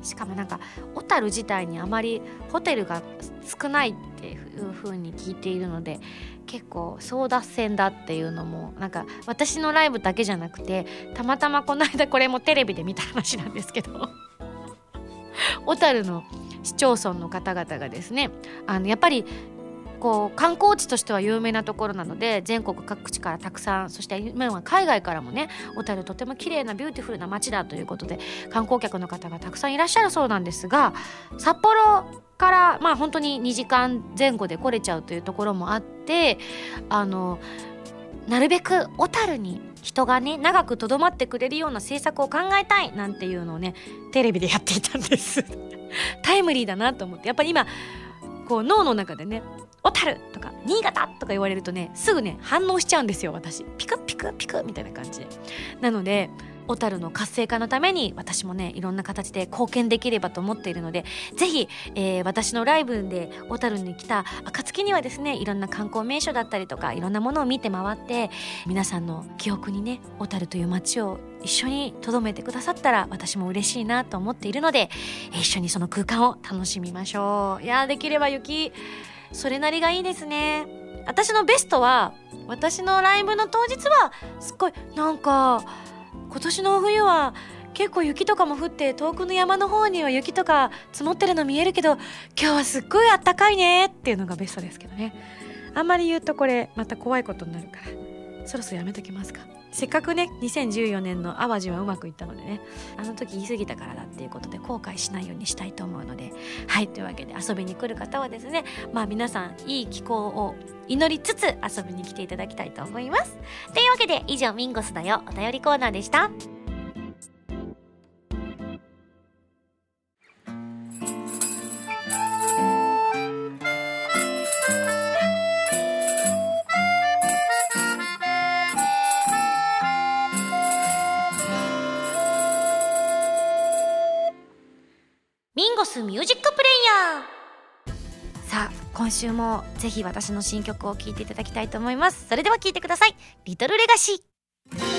Speaker 2: しかもなんか小樽自体にあまりホテルが少ないっていう風に聞いているので結構争奪戦だっていうのもなんか私のライブだけじゃなくてたまたまこの間これもテレビで見た話なんですけど小樽の市町村の方々がですねあのやっぱりこう観光地としては有名なところなので全国各地からたくさんそして今は海外からもね小樽とても綺麗なビューティフルな街だということで観光客の方がたくさんいらっしゃるそうなんですが札幌からまあ本当に2時間前後で来れちゃうというところもあってあのなるべく小樽に人がね長くとどまってくれるような政策を考えたいなんていうのをねテレビでやっていたんです。タイムリーだなと思って。やっぱり今こう脳の中でね小樽とか新潟とか言われるとねすぐね反応しちゃうんですよ私。ピクピクピクみたいな感じで。なので小樽の活性化のために私もねいろんな形で貢献できればと思っているのでぜひ、えー、私のライブで小樽に来た暁にはですねいろんな観光名所だったりとかいろんなものを見て回って皆さんの記憶にね小樽という街を一緒に留めてくださったら私も嬉しいなと思っているので一緒にその空間を楽しみましょう。いやできれば雪それなりがいいですね。私のベストは私のライブの当日はすっごいなんか今年の冬は結構雪とかも降って遠くの山の方には雪とか積もってるの見えるけど今日はすっごいあったかいねっていうのがベストですけどね。あんまり言うとこれまた怖いことになるから。そろそろやめときますか。せっかくね2014年の淡路はうまくいったのでねあの時言い過ぎたからだっていうことで後悔しないようにしたいと思うのではいというわけで遊びに来る方はですねまあ皆さんいい気候を祈りつつ遊びに来ていただきたいと思います。というわけで以上ミンゴスだよお便りコーナーでした。ンゴスミュージックプレイヤーさあ今週もぜひ私の新曲を聴いていただきたいと思います。それでは聴いてください。リトルレガシー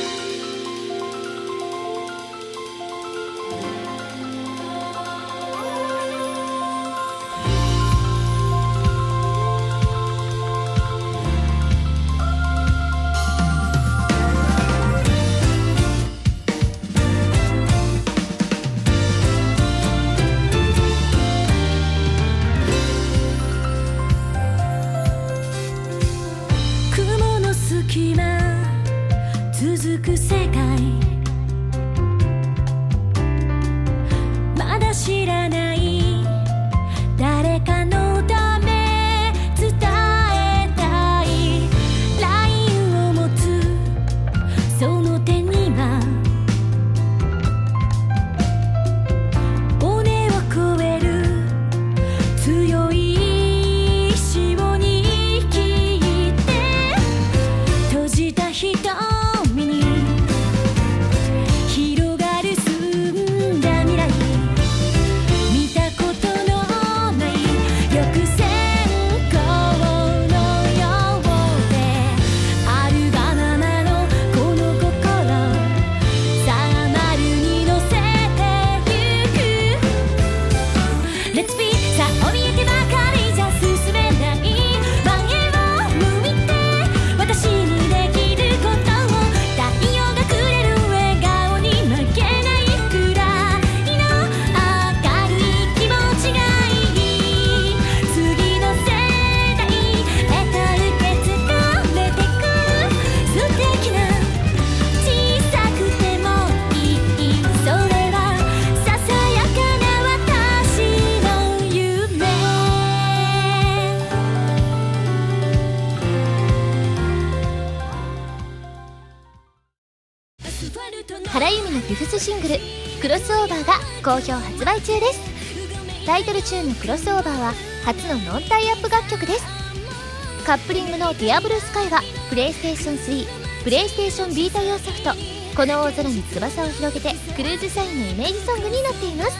Speaker 2: ディアブルスカイはプレイステーション3プレイステーションビータ用ソフト「この大空に翼を広げて」クルーズサインのイメージソングになっています。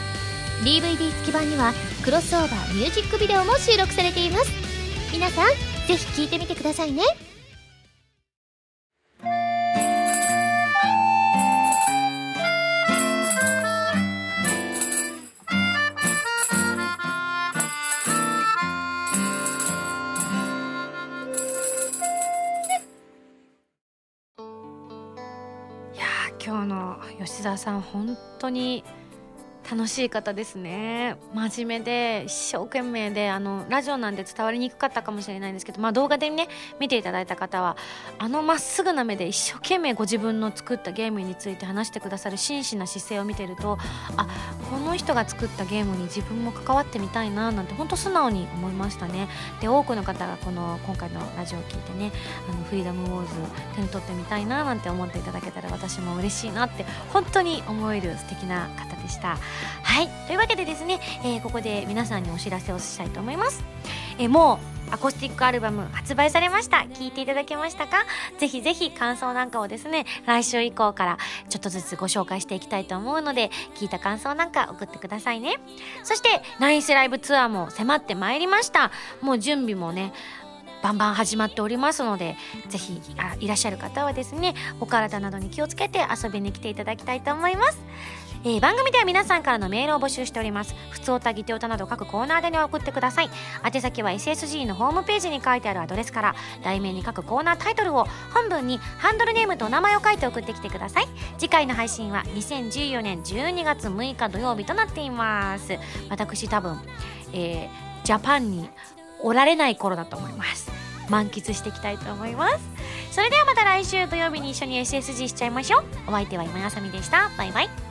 Speaker 2: DVD 付き版にはクロスオーバーミュージックビデオも収録されています。皆さんぜひ聴いてみてくださいね。田さん本当に楽しい方ですね。真面目で一生懸命であのラジオなんで伝わりにくかったかもしれないんですけど、まあ、動画でね見ていただいた方はあのまっすぐな目で一生懸命ご自分の作ったゲームについて話してくださる真摯な姿勢を見てるとあこの人が作ったゲームに自分も関わってみたいななんて本当素直に思いましたね。で多くの方がこの今回のラジオを聞いてねあのフリーダムウォーズ手に取ってみたいななんて思っていただけたら私も嬉しいなって本当に思える素敵な方でした。はい。というわけでですね、えー、ここで皆さんにお知らせをしたいと思います。えもうアコースティックアルバム発売されました。聞いていただけましたか？ぜひぜひ感想なんかをですね来週以降からちょっとずつご紹介していきたいと思うので聞いた感想なんか送ってくださいね。そしてナイスライブツアーも迫ってまいりました。もう準備もねバンバン始まっておりますのでぜひいらっしゃる方はですねお体などに気をつけて遊びに来ていただきたいと思います。えー、番組では皆さんからのメールを募集しております。普通おたぎておたなど各コーナーでに送ってください。宛先は SSG のホームページに書いてあるアドレスから題名に各コーナータイトルを本文にハンドルネームとお名前を書いて送ってきてください。次回の配信は2014年12月6日土曜日となっています。私多分、えー、ジャパンにおられない頃だと思います。満喫していきたいと思います。それではまた来週土曜日に一緒に SSG しちゃいましょう。お相手は今やさみでした。バイバイ。